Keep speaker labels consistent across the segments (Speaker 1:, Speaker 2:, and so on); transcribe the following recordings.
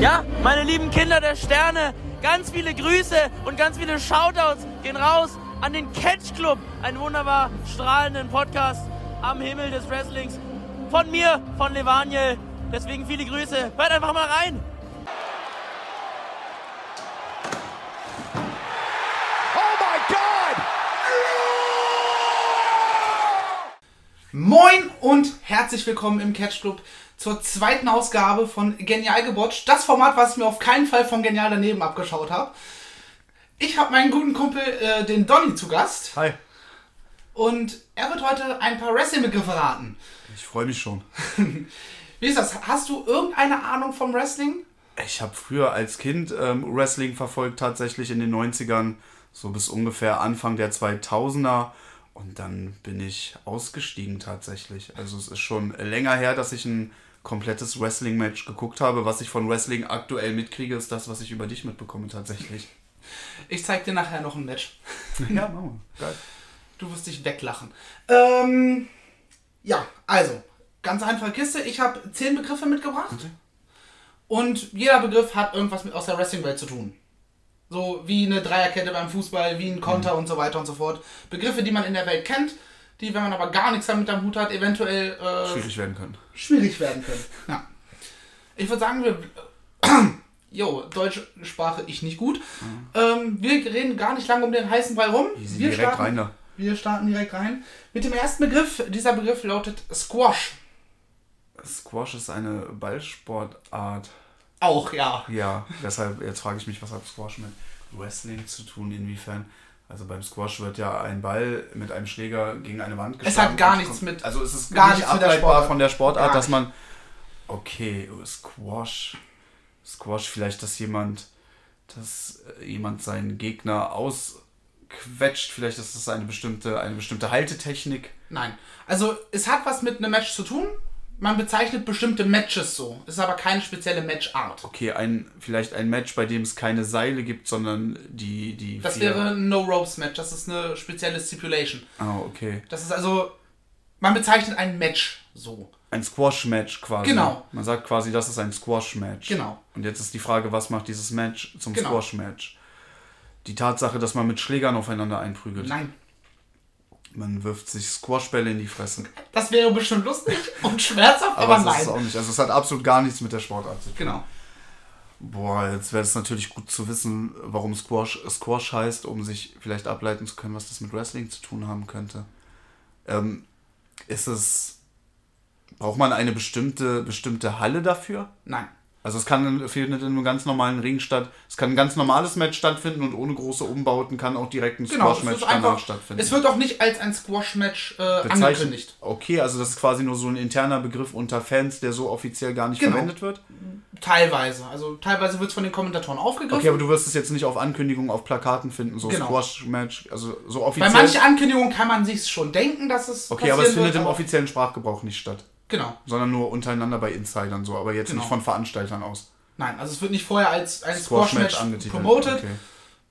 Speaker 1: Ja, meine lieben Kinder der Sterne, ganz viele Grüße und ganz viele Shoutouts gehen raus an den Catch Club, einen wunderbar strahlenden Podcast am Himmel des Wrestlings. Von mir, von Levaniel. Deswegen viele Grüße. Hört einfach mal rein.
Speaker 2: Moin und herzlich willkommen im Catch Club zur zweiten Ausgabe von Genial gebotcht. Das Format, was ich mir auf keinen Fall von Genial daneben abgeschaut habe. Ich habe meinen guten Kumpel, äh, den Donny, zu Gast.
Speaker 3: Hi.
Speaker 2: Und er wird heute ein paar Wrestling-Begriffe raten.
Speaker 3: Ich freue mich schon.
Speaker 2: Wie ist das? Hast du irgendeine Ahnung vom Wrestling?
Speaker 3: Ich habe früher als Kind ähm, Wrestling verfolgt, tatsächlich in den 90ern, so bis ungefähr Anfang der 2000er. Und dann bin ich ausgestiegen tatsächlich. Also es ist schon länger her, dass ich ein komplettes Wrestling-Match geguckt habe. Was ich von Wrestling aktuell mitkriege, ist das, was ich über dich mitbekomme tatsächlich.
Speaker 2: Ich zeig dir nachher noch ein Match.
Speaker 3: Ja, machen wir. Geil.
Speaker 2: Du wirst dich weglachen. Ähm, ja, also, ganz einfache Kiste. Ich habe zehn Begriffe mitgebracht. Und jeder Begriff hat irgendwas mit aus der Wrestling-Welt zu tun. So wie eine Dreierkette beim Fußball, wie ein Konter und so weiter und so fort. Begriffe, die man in der Welt kennt, die, wenn man aber gar nichts damit am Hut hat, eventuell äh,
Speaker 3: Schwierig werden können.
Speaker 2: schwierig werden können. Ja. Ich würde sagen, wir. Jo, deutsche Sprache ich nicht gut. Ähm, wir reden gar nicht lange um den heißen Brei rum. Wir
Speaker 3: direkt
Speaker 2: starten,
Speaker 3: rein da.
Speaker 2: Wir starten direkt rein. Mit dem ersten Begriff. Dieser Begriff lautet Squash.
Speaker 3: Squash ist eine Ballsportart.
Speaker 2: Auch, ja.
Speaker 3: Ja, deshalb, jetzt frage ich mich, was hat Squash mit Wrestling zu tun, inwiefern? Also beim Squash wird ja ein Ball mit einem Schläger gegen eine Wand
Speaker 2: Es hat gar nichts mit-
Speaker 3: Also es ist
Speaker 2: gar
Speaker 3: nicht ableitbar von der Sportart, dass man... Okay, Squash. Squash, vielleicht, dass jemand, dass äh, jemand seinen Gegner ausquetscht. Vielleicht ist das eine bestimmte, eine bestimmte Haltetechnik.
Speaker 2: Nein. Also, es hat was mit einem Match zu tun. Man bezeichnet bestimmte Matches so. Es ist aber keine spezielle Matchart.
Speaker 3: Okay, ein, vielleicht ein Match, bei dem es keine Seile gibt, sondern die... die
Speaker 2: Das
Speaker 3: vier-
Speaker 2: wäre ein No-Ropes-Match. Das ist eine spezielle Stipulation.
Speaker 3: Ah, okay.
Speaker 2: Das ist also. Man bezeichnet ein Match so.
Speaker 3: Ein Squash-Match quasi.
Speaker 2: Genau.
Speaker 3: Man sagt quasi, das ist ein Squash-Match.
Speaker 2: Genau.
Speaker 3: Und jetzt ist die Frage, was macht dieses Match zum
Speaker 2: Genau.
Speaker 3: Squash-Match? Die Tatsache, dass man mit Schlägern aufeinander einprügelt.
Speaker 2: Nein.
Speaker 3: Man wirft sich Squashbälle in die Fresse.
Speaker 2: Das wäre bestimmt lustig und schmerzhaft,
Speaker 3: Aber,
Speaker 2: aber,
Speaker 3: das ist
Speaker 2: nein.
Speaker 3: auch nicht. Also es hat absolut gar nichts mit der Sportart zu tun.
Speaker 2: Genau.
Speaker 3: Boah, jetzt wäre es natürlich gut zu wissen, warum Squash Squash heißt, um sich vielleicht ableiten zu können, was das mit Wrestling zu tun haben könnte. Ähm, ist es. Braucht man eine bestimmte, bestimmte Halle dafür?
Speaker 2: Nein.
Speaker 3: Also es kann findet in einem ganz normalen Ring statt. Es kann ein ganz normales Match stattfinden und ohne große Umbauten kann auch direkt ein
Speaker 2: Genau.
Speaker 3: Squash-Match danach stattfinden.
Speaker 2: es wird auch nicht als ein Squash-Match äh,
Speaker 3: Bezeichnet-
Speaker 2: angekündigt.
Speaker 3: Okay, also das ist quasi nur so ein interner Begriff unter Fans, der so offiziell gar nicht
Speaker 2: Genau.
Speaker 3: verwendet wird.
Speaker 2: Teilweise. Also teilweise wird es von den Kommentatoren aufgegriffen.
Speaker 3: Okay, aber du wirst es jetzt nicht auf Ankündigungen auf Plakaten finden, so
Speaker 2: Genau.
Speaker 3: Squash-Match, also so
Speaker 2: Bei
Speaker 3: offiziell.
Speaker 2: manchen Ankündigungen kann man sich schon denken, dass es
Speaker 3: okay, aber es findet
Speaker 2: wird,
Speaker 3: im offiziellen Sprachgebrauch nicht statt,
Speaker 2: Genau.
Speaker 3: sondern nur untereinander bei Insidern so, aber jetzt
Speaker 2: Genau.
Speaker 3: nicht von Veranstaltern aus.
Speaker 2: Nein, also es wird nicht vorher als ein
Speaker 3: Squash-Match angetitelt.
Speaker 2: promoted.
Speaker 3: Okay.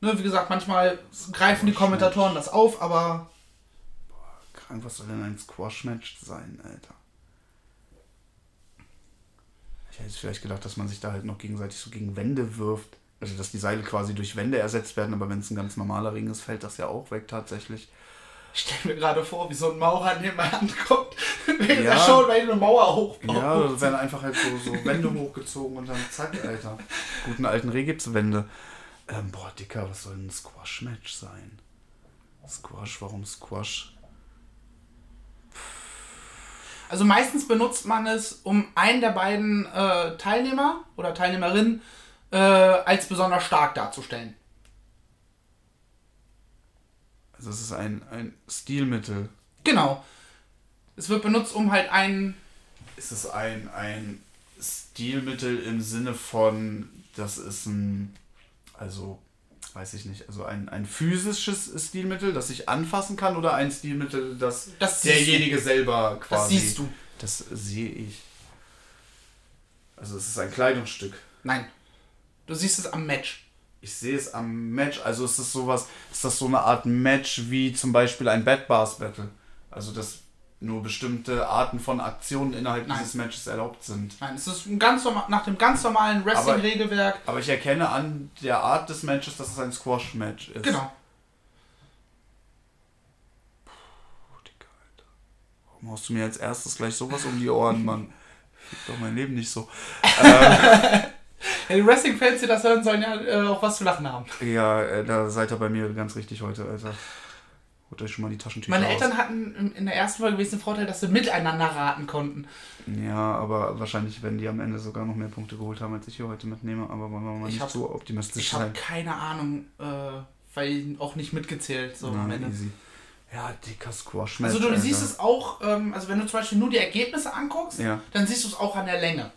Speaker 2: Ne, wie gesagt, manchmal greifen die Kommentatoren das auf, aber
Speaker 3: Krank, was soll denn ein Squash-Match sein, Alter? Ich hätte vielleicht gedacht, dass man sich da halt noch gegenseitig so gegen Wände wirft. Also, dass die Seile quasi durch Wände ersetzt werden, aber wenn es ein ganz normaler Ring ist, fällt das ja auch weg tatsächlich.
Speaker 2: Ich stelle mir gerade vor, wie so ein Maurer neben meine Hand kommt, während
Speaker 3: Ja.
Speaker 2: er schon weil eine Mauer hochbaut.
Speaker 3: Ja, da werden einfach halt so, so Wände hochgezogen und dann zack, Alter. Guten alten Rehgipswände. Ähm, boah, Dicker, was soll ein Squash-Match sein? Squash, warum Squash?
Speaker 2: Also meistens benutzt man es, um einen der beiden äh, Teilnehmer oder Teilnehmerinnen äh, als besonders stark darzustellen.
Speaker 3: Es ist ein, ein Stilmittel.
Speaker 2: Genau. Es wird benutzt, um halt einen.
Speaker 3: Ist es ein, ein Stilmittel im Sinne von, das ist ein, also, weiß ich nicht, also ein, ein physisches Stilmittel, das ich anfassen kann oder ein Stilmittel, das,
Speaker 2: Das
Speaker 3: derjenige selber
Speaker 2: Das
Speaker 3: quasi.
Speaker 2: siehst du.
Speaker 3: Das sehe ich. Also es ist ein Kleidungsstück.
Speaker 2: Nein. Du siehst es am Match.
Speaker 3: Ich sehe es am Match. Also ist das sowas, ist das so eine Art Match wie zum Beispiel ein Bad Bars Battle? Also das nur bestimmte Arten von Aktionen innerhalb
Speaker 2: Nein.
Speaker 3: dieses Matches erlaubt sind.
Speaker 2: Nein, es ist ein ganz nach dem ganz normalen Wrestling-Regelwerk.
Speaker 3: Aber ich erkenne an der Art des Matches, dass es ein Squash-Match ist.
Speaker 2: Genau.
Speaker 3: Oh, Digga, Alter. Warum haust du mir als erstes gleich sowas um die Ohren, Mann? Fick doch mein Leben nicht so.
Speaker 2: Ja, die Wrestling-Fans, die das hören, sollen ja äh, auch was zu lachen haben.
Speaker 3: Ja, äh, da seid ihr bei mir ganz richtig heute, Alter. Holt euch schon mal die Taschentücher
Speaker 2: Meine
Speaker 3: raus.
Speaker 2: Eltern hatten in- der ersten Folge gewesen den Vorteil, dass sie miteinander raten konnten.
Speaker 3: Ja, aber wahrscheinlich werden die am Ende sogar noch mehr Punkte geholt haben, als ich hier heute mitnehme. Aber wollen wir mal
Speaker 2: Ich
Speaker 3: nicht
Speaker 2: hab-
Speaker 3: zu optimistisch
Speaker 2: Ich habe
Speaker 3: sein.
Speaker 2: keine Ahnung, äh, weil auch nicht mitgezählt. So am
Speaker 3: Na,
Speaker 2: Ende.
Speaker 3: easy. Ja, dicker Squash-Match.
Speaker 2: Also du
Speaker 3: Alter.
Speaker 2: siehst es auch, ähm, also wenn du zum Beispiel nur die Ergebnisse anguckst,
Speaker 3: Ja.
Speaker 2: dann siehst du es auch an der Länge.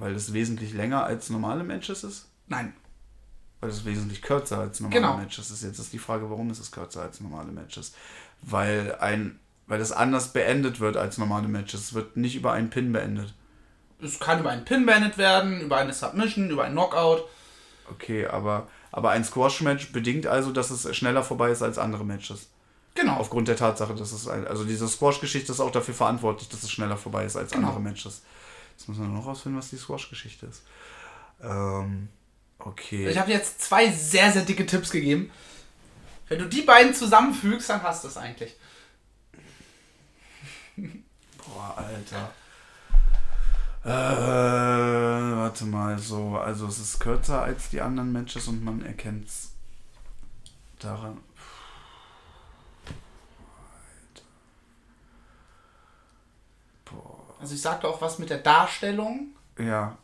Speaker 3: Weil es wesentlich länger als normale Matches ist?
Speaker 2: Nein.
Speaker 3: Weil es wesentlich kürzer als normale
Speaker 2: Genau.
Speaker 3: Matches ist. Jetzt ist die Frage, warum ist es kürzer als normale Matches? Weil ein, weil es anders beendet wird als normale Matches. Es wird nicht über einen Pin beendet.
Speaker 2: Es kann über einen Pin beendet werden, über eine Submission, über einen Knockout.
Speaker 3: Okay, aber, aber ein Squash-Match bedingt also, dass es schneller vorbei ist als andere Matches.
Speaker 2: Genau.
Speaker 3: Aufgrund der Tatsache, dass es ein, also diese Squash-Geschichte ist auch dafür verantwortlich, dass es schneller vorbei ist als
Speaker 2: Genau.
Speaker 3: andere Matches. Jetzt müssen wir noch rausfinden, was die Squash-Geschichte ist. Ähm, okay.
Speaker 2: Ich habe jetzt zwei sehr, sehr dicke Tipps gegeben. Wenn du die beiden zusammenfügst, dann hast du es eigentlich.
Speaker 3: Boah, Alter. Äh, warte mal, so, also es ist kürzer als die anderen Matches und man erkennt es daran.
Speaker 2: Also ich sagte auch was mit der Darstellung.
Speaker 3: Ja,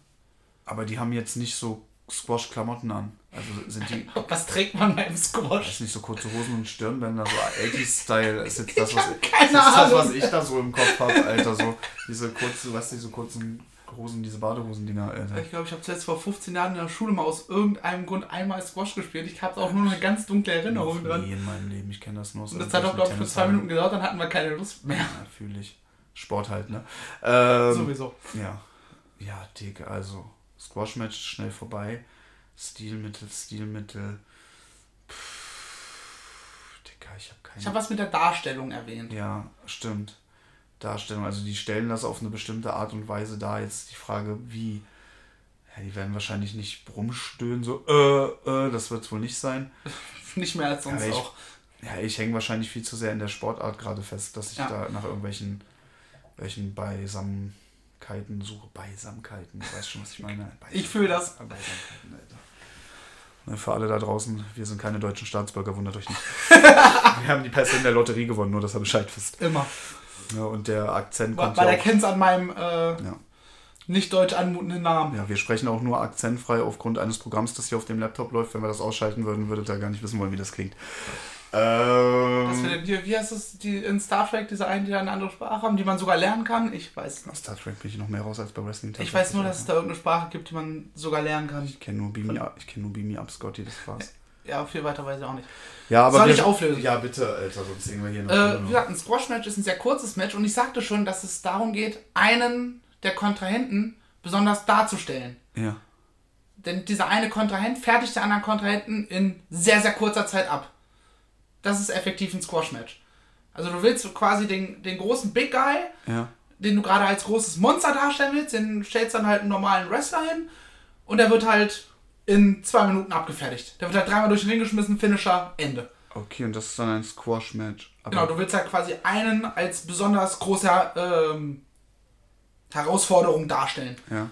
Speaker 3: aber die haben jetzt nicht so Squash-Klamotten an. Also sind die,
Speaker 2: Was trägt man beim Squash?
Speaker 3: ist nicht so kurze Hosen und Stirnbänder, so 80s-Style ist jetzt das,
Speaker 2: Ich
Speaker 3: was,
Speaker 2: hab
Speaker 3: ist das, was ich da so im Kopf habe, Alter. So diese kurze, weißt du, diese kurzen Hosen, diese Badehosen-Dinger, Alter.
Speaker 2: Ich glaube, ich habe zuletzt vor 15 Jahren in der Schule mal aus irgendeinem Grund einmal Squash gespielt. Ich habe auch nur eine ganz dunkle Erinnerung dran.
Speaker 3: nie in meinem Leben, ich kenne das nur aus
Speaker 2: Und das hat auch, glaube ich, für zwei Minuten gedauert, dann hatten wir keine Lust mehr.
Speaker 3: Ja, fühle ich. Sport halt, ne? Ähm,
Speaker 2: Sowieso.
Speaker 3: Ja. Ja, Digga, also Squash-Match schnell vorbei. Stilmittel, Stilmittel. Pff, Digga, ich habe keine
Speaker 2: Ich habe was mit der Darstellung erwähnt.
Speaker 3: Ja, stimmt. Darstellung, also die stellen das auf eine bestimmte Art und Weise dar. Jetzt die Frage, wie. Ja, die werden wahrscheinlich nicht rumstöhnen, so, äh, äh, das wird es wohl nicht sein.
Speaker 2: Nicht mehr als sonst
Speaker 3: Aber ich-
Speaker 2: auch.
Speaker 3: Ja, ich hänge wahrscheinlich viel zu sehr in der Sportart gerade fest, dass ich
Speaker 2: Ja.
Speaker 3: da nach irgendwelchen welchen Beisamkeiten suche. Beisamkeiten, du weißt schon, was ich meine.
Speaker 2: Ich fühl das.
Speaker 3: Beisamkeiten, Alter. Ne, Für alle da draußen, wir sind keine deutschen Staatsbürger, wundert euch nicht. wir haben die Pässe in der Lotterie gewonnen, nur dass ihr Bescheid wisst.
Speaker 2: Immer.
Speaker 3: Ja, und der Akzent kommt
Speaker 2: weil er kennt an meinem äh,
Speaker 3: Ja.
Speaker 2: nicht deutsch anmutenden Namen.
Speaker 3: ja, wir sprechen auch nur akzentfrei aufgrund eines Programms, das hier auf dem Laptop läuft. Wenn wir das ausschalten würden, würdet ihr gar nicht wissen wollen, wie das klingt. Ähm,
Speaker 2: Das die, wie heißt es, die in Star Trek, diese einen, die da eine andere Sprache haben, die man sogar lernen kann? Ich weiß nicht.
Speaker 3: Star Trek bin ich noch mehr raus als bei Wrestling.
Speaker 2: Ich weiß nur, dass es da irgendeine Sprache gibt, die man sogar lernen kann.
Speaker 3: Ich kenne nur Me Up, Me Up, Scotty, das war's.
Speaker 2: Ja, viel weiter weiß ich auch nicht.
Speaker 3: Ja, aber
Speaker 2: Soll
Speaker 3: wir-
Speaker 2: ich auflösen?
Speaker 3: Ja, bitte, Alter, sonst sehen wir hier noch.
Speaker 2: Äh, wie gesagt, ein Squash-Match ist ein sehr kurzes Match und ich sagte schon, dass es darum geht, einen der Kontrahenten besonders darzustellen.
Speaker 3: ja.
Speaker 2: Denn dieser eine Kontrahent fertigt den anderen Kontrahenten in sehr, sehr kurzer Zeit ab. Das ist effektiv ein Squash-Match. Also du willst quasi den, den großen Big Guy,
Speaker 3: Ja.
Speaker 2: den du gerade als großes Monster darstellen willst, den stellst dann halt einen normalen Wrestler hin und der wird halt in zwei Minuten abgefertigt. Der wird halt dreimal durch den Ring geschmissen, Finisher, Ende.
Speaker 3: Okay, und das ist dann ein Squash-Match.
Speaker 2: Genau, du willst halt quasi einen als besonders große ähm, Herausforderung darstellen.
Speaker 3: Ja.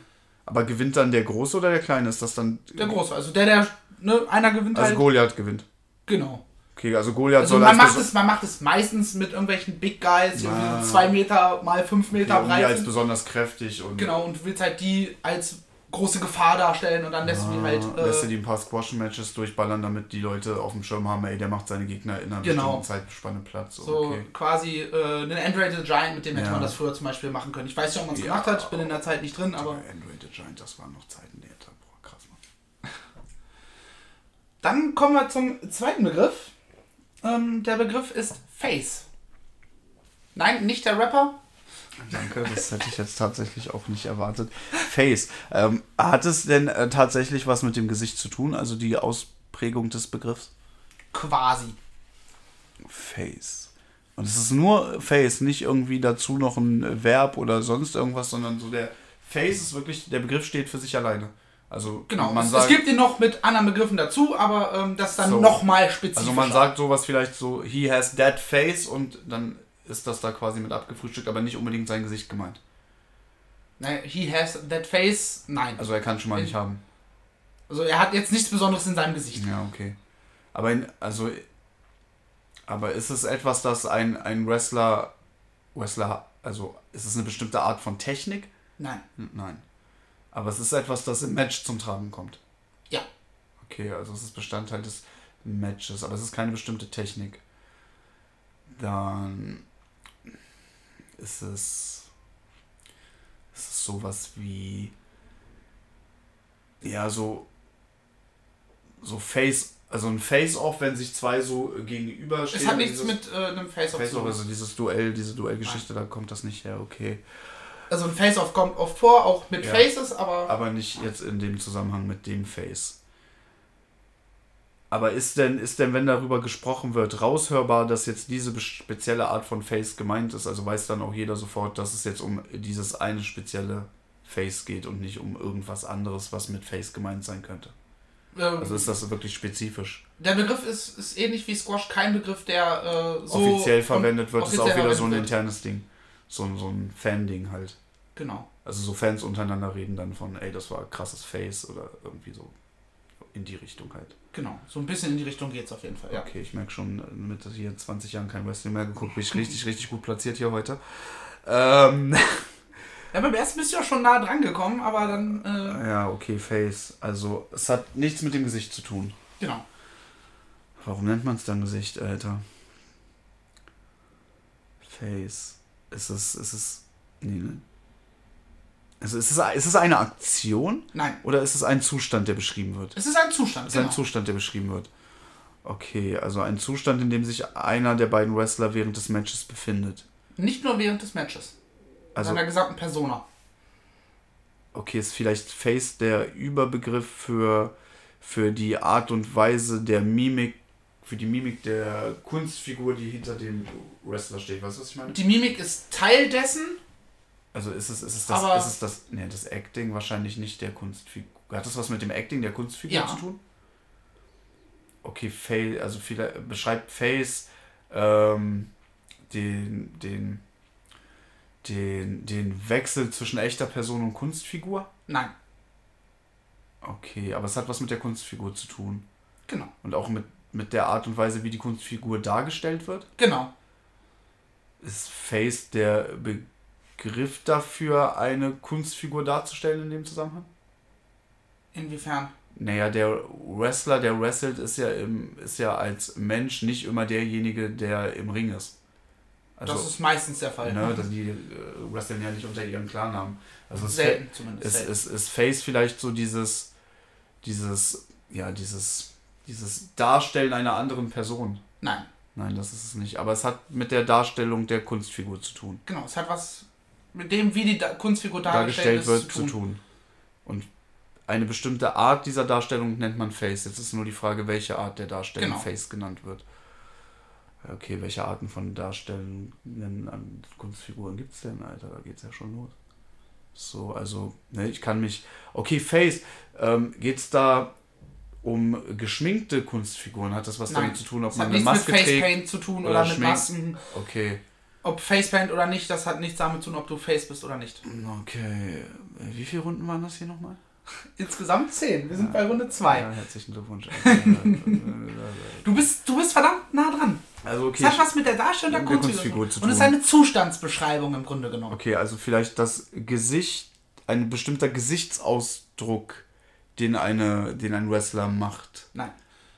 Speaker 3: Aber gewinnt dann der Große oder der Kleine? Ist das dann.
Speaker 2: Der große, also der, der, ne, einer gewinnt
Speaker 3: Also
Speaker 2: halt.
Speaker 3: Goliath gewinnt.
Speaker 2: Genau.
Speaker 3: Okay, also Goliath
Speaker 2: Also
Speaker 3: soll
Speaker 2: man
Speaker 3: als
Speaker 2: macht, es, man macht es meistens mit irgendwelchen Big Guys, die
Speaker 3: Ah.
Speaker 2: irgendwie so zwei Meter mal fünf Meter
Speaker 3: irgendwie
Speaker 2: breit
Speaker 3: als
Speaker 2: sind.
Speaker 3: besonders kräftig und.
Speaker 2: Genau, und du willst halt die als große Gefahr darstellen und dann lässt du die halt.
Speaker 3: Ah, lässt du
Speaker 2: Äh,
Speaker 3: die ein paar Squash-Matches durchballern, damit die Leute auf dem Schirm haben, ey, der macht seine Gegner in einer
Speaker 2: Genau.
Speaker 3: bestimmten Zeitspanne platt. So, okay.
Speaker 2: quasi äh, einen Android Giant, mit dem hätte
Speaker 3: Ja.
Speaker 2: man das früher zum Beispiel machen können. Ich weiß nicht, ob man es
Speaker 3: Ja.
Speaker 2: gemacht hat, ich bin in der Zeit nicht drin, aber.
Speaker 3: Android Giant, das waren noch Zeiten, die Alter. Boah, krass, Mann.
Speaker 2: Dann kommen wir zum zweiten Begriff. Ähm, der Begriff ist Face. Nein, nicht der Rapper.
Speaker 3: Danke, das hätte ich jetzt tatsächlich auch nicht erwartet. Face. Ähm, hat es denn äh, tatsächlich was mit dem Gesicht zu tun, also die Ausprägung des Begriffs?
Speaker 2: Quasi.
Speaker 3: Face. Und es ist nur Face, nicht irgendwie dazu noch ein Verb oder sonst irgendwas, sondern so der Face ist wirklich, der Begriff steht für sich alleine. Also
Speaker 2: Genau.
Speaker 3: man
Speaker 2: es,
Speaker 3: sagt,
Speaker 2: es gibt ihn noch mit anderen Begriffen dazu, aber ähm, das dann
Speaker 3: So.
Speaker 2: nochmal spezifisch.
Speaker 3: also man sagt sowas vielleicht so, he has that face und dann ist das da quasi mit abgefrühstückt, aber nicht unbedingt sein Gesicht gemeint.
Speaker 2: Nein, he has that face. Nein.
Speaker 3: Also er kann schon mal nicht haben.
Speaker 2: Also er hat jetzt nichts Besonderes in seinem Gesicht.
Speaker 3: Ja, okay. Aber in, also aber ist es etwas, das ein, ein Wrestler Wrestler also ist es eine bestimmte Art von Technik?
Speaker 2: Nein.
Speaker 3: Hm, Nein. Aber es ist etwas, das im Match zum Tragen kommt.
Speaker 2: Ja.
Speaker 3: Okay, also es ist Bestandteil des Matches, aber es ist keine bestimmte Technik. Dann ist es, ist es sowas wie ja so so Face, also ein Face-Off, wenn sich zwei so gegenüberstehen.
Speaker 2: Es hat nichts
Speaker 3: dieses
Speaker 2: mit äh, einem Face-Off zu
Speaker 3: Face-Off,
Speaker 2: tun.
Speaker 3: also dieses Duell, diese Duellgeschichte, da kommt das nicht her, okay.
Speaker 2: Also ein Face-Off kommt oft vor, auch mit
Speaker 3: Ja.
Speaker 2: Faces, aber
Speaker 3: Aber nicht jetzt in dem Zusammenhang mit dem Face. Aber ist denn, ist denn, wenn darüber gesprochen wird, raushörbar, dass jetzt diese spezielle Art von Face gemeint ist? Also weiß dann auch jeder sofort, dass es jetzt um dieses eine spezielle Face geht und nicht um irgendwas anderes, was mit Face gemeint sein könnte.
Speaker 2: ähm,
Speaker 3: Also ist das wirklich spezifisch.
Speaker 2: der Begriff ist, ist ähnlich wie Squash kein Begriff, der äh, so
Speaker 3: offiziell verwendet wird, ist auch
Speaker 2: offiziell
Speaker 3: wieder so ein internes Ding. So, ein- so ein Fan-Ding halt.
Speaker 2: Genau.
Speaker 3: Also so Fans untereinander reden dann von, ey, das war krasses Face oder irgendwie so in die Richtung halt.
Speaker 2: Genau. So ein bisschen in die Richtung geht's auf jeden Fall. Ja.
Speaker 3: Okay, ich merke schon, mit hier 20 Jahren kein Wrestling mehr geguckt, bin ich richtig, richtig gut platziert hier heute. Ähm,
Speaker 2: ja, beim ersten bist du ja schon nah dran gekommen, aber dann äh,
Speaker 3: ja, okay, Face. Also, es hat nichts mit dem Gesicht zu tun.
Speaker 2: genau.
Speaker 3: Warum nennt man es dann Gesicht, Alter? Face. Ist es, ist es, nee, ne? Also, ist es, ist es eine Aktion
Speaker 2: Nein.
Speaker 3: oder ist es ein Zustand, der beschrieben wird?
Speaker 2: Es ist ein Zustand.
Speaker 3: Es ist
Speaker 2: Genau.
Speaker 3: ein Zustand, der beschrieben wird. Okay, also ein Zustand, in dem sich einer der beiden Wrestler während des Matches befindet.
Speaker 2: Nicht nur während des Matches.
Speaker 3: Also,
Speaker 2: seiner gesamten Persona.
Speaker 3: okay, ist vielleicht Face der Überbegriff für, für die Art und Weise der Mimik, für die Mimik der Kunstfigur, die hinter dem Wrestler steht. Weißt du, was ich meine?
Speaker 2: Die Mimik ist Teil dessen.
Speaker 3: Also ist es, ist es das,
Speaker 2: Aber-
Speaker 3: ist es das, nee, das Acting wahrscheinlich nicht der Kunstfigur. Hat das was mit dem Acting der Kunstfigur
Speaker 2: Ja.
Speaker 3: zu tun? Okay, Face, also viele, beschreibt Face ähm, den, den, den, den Wechsel zwischen echter Person und Kunstfigur?
Speaker 2: Nein.
Speaker 3: Okay, aber es hat was mit der Kunstfigur zu tun.
Speaker 2: Genau.
Speaker 3: Und auch mit, mit der Art und Weise, wie die Kunstfigur dargestellt wird?
Speaker 2: Genau.
Speaker 3: Ist Face der Begriff dafür, eine Kunstfigur darzustellen in dem Zusammenhang?
Speaker 2: Inwiefern?
Speaker 3: Naja, der Wrestler, der wrestelt, ist ja, im, ist ja als Mensch nicht immer derjenige, der im Ring ist. Also,
Speaker 2: das ist meistens der Fall.
Speaker 3: ne, dass die äh, wresteln ja nicht unter ihrem Klarnamen. Also
Speaker 2: Selten zumindest.
Speaker 3: ist,
Speaker 2: selten.
Speaker 3: ist, ist Face vielleicht so dieses, dieses, ja, dieses, dieses Darstellen einer anderen Person.
Speaker 2: Nein.
Speaker 3: Nein, das ist es nicht. Aber es hat mit der Darstellung der Kunstfigur zu tun.
Speaker 2: Genau. Es hat was mit dem, wie die da Kunstfigur dargestellt,
Speaker 3: dargestellt wird, zu tun. Und eine bestimmte Art dieser Darstellung nennt man Face. Jetzt ist nur die Frage, welche Art der Darstellung
Speaker 2: Genau.
Speaker 3: Face genannt wird. Okay, welche Arten von Darstellungen an Kunstfiguren gibt es denn, Alter? Da geht's ja schon los. So, also, ne, ich kann mich. Okay, Face, ähm, geht's da um geschminkte Kunstfiguren? Hat das was
Speaker 2: Nein.
Speaker 3: damit zu tun, ob
Speaker 2: Es
Speaker 3: man
Speaker 2: hat
Speaker 3: eine
Speaker 2: nichts mit
Speaker 3: Maske trägt?
Speaker 2: Facepaint zu tun
Speaker 3: oder
Speaker 2: oder, mit. Masken.
Speaker 3: Okay,
Speaker 2: Ob Facepaint oder nicht, das hat nichts damit zu tun, ob du Face bist oder nicht.
Speaker 3: okay. Wie viele Runden waren das hier nochmal?
Speaker 2: Insgesamt 10. Wir sind bei Runde 2.
Speaker 3: Ja, herzlichen Glückwunsch.
Speaker 2: Du, bist, du bist verdammt nah dran.
Speaker 3: also okay,
Speaker 2: hat was mit der Darstellung der Kunstfigur,
Speaker 3: zu
Speaker 2: Und es ist
Speaker 3: tun.
Speaker 2: eine Zustandsbeschreibung im Grunde genommen.
Speaker 3: okay, also vielleicht das Gesicht, ein bestimmter Gesichtsausdruck, den eine, den ein Wrestler macht.
Speaker 2: Nein.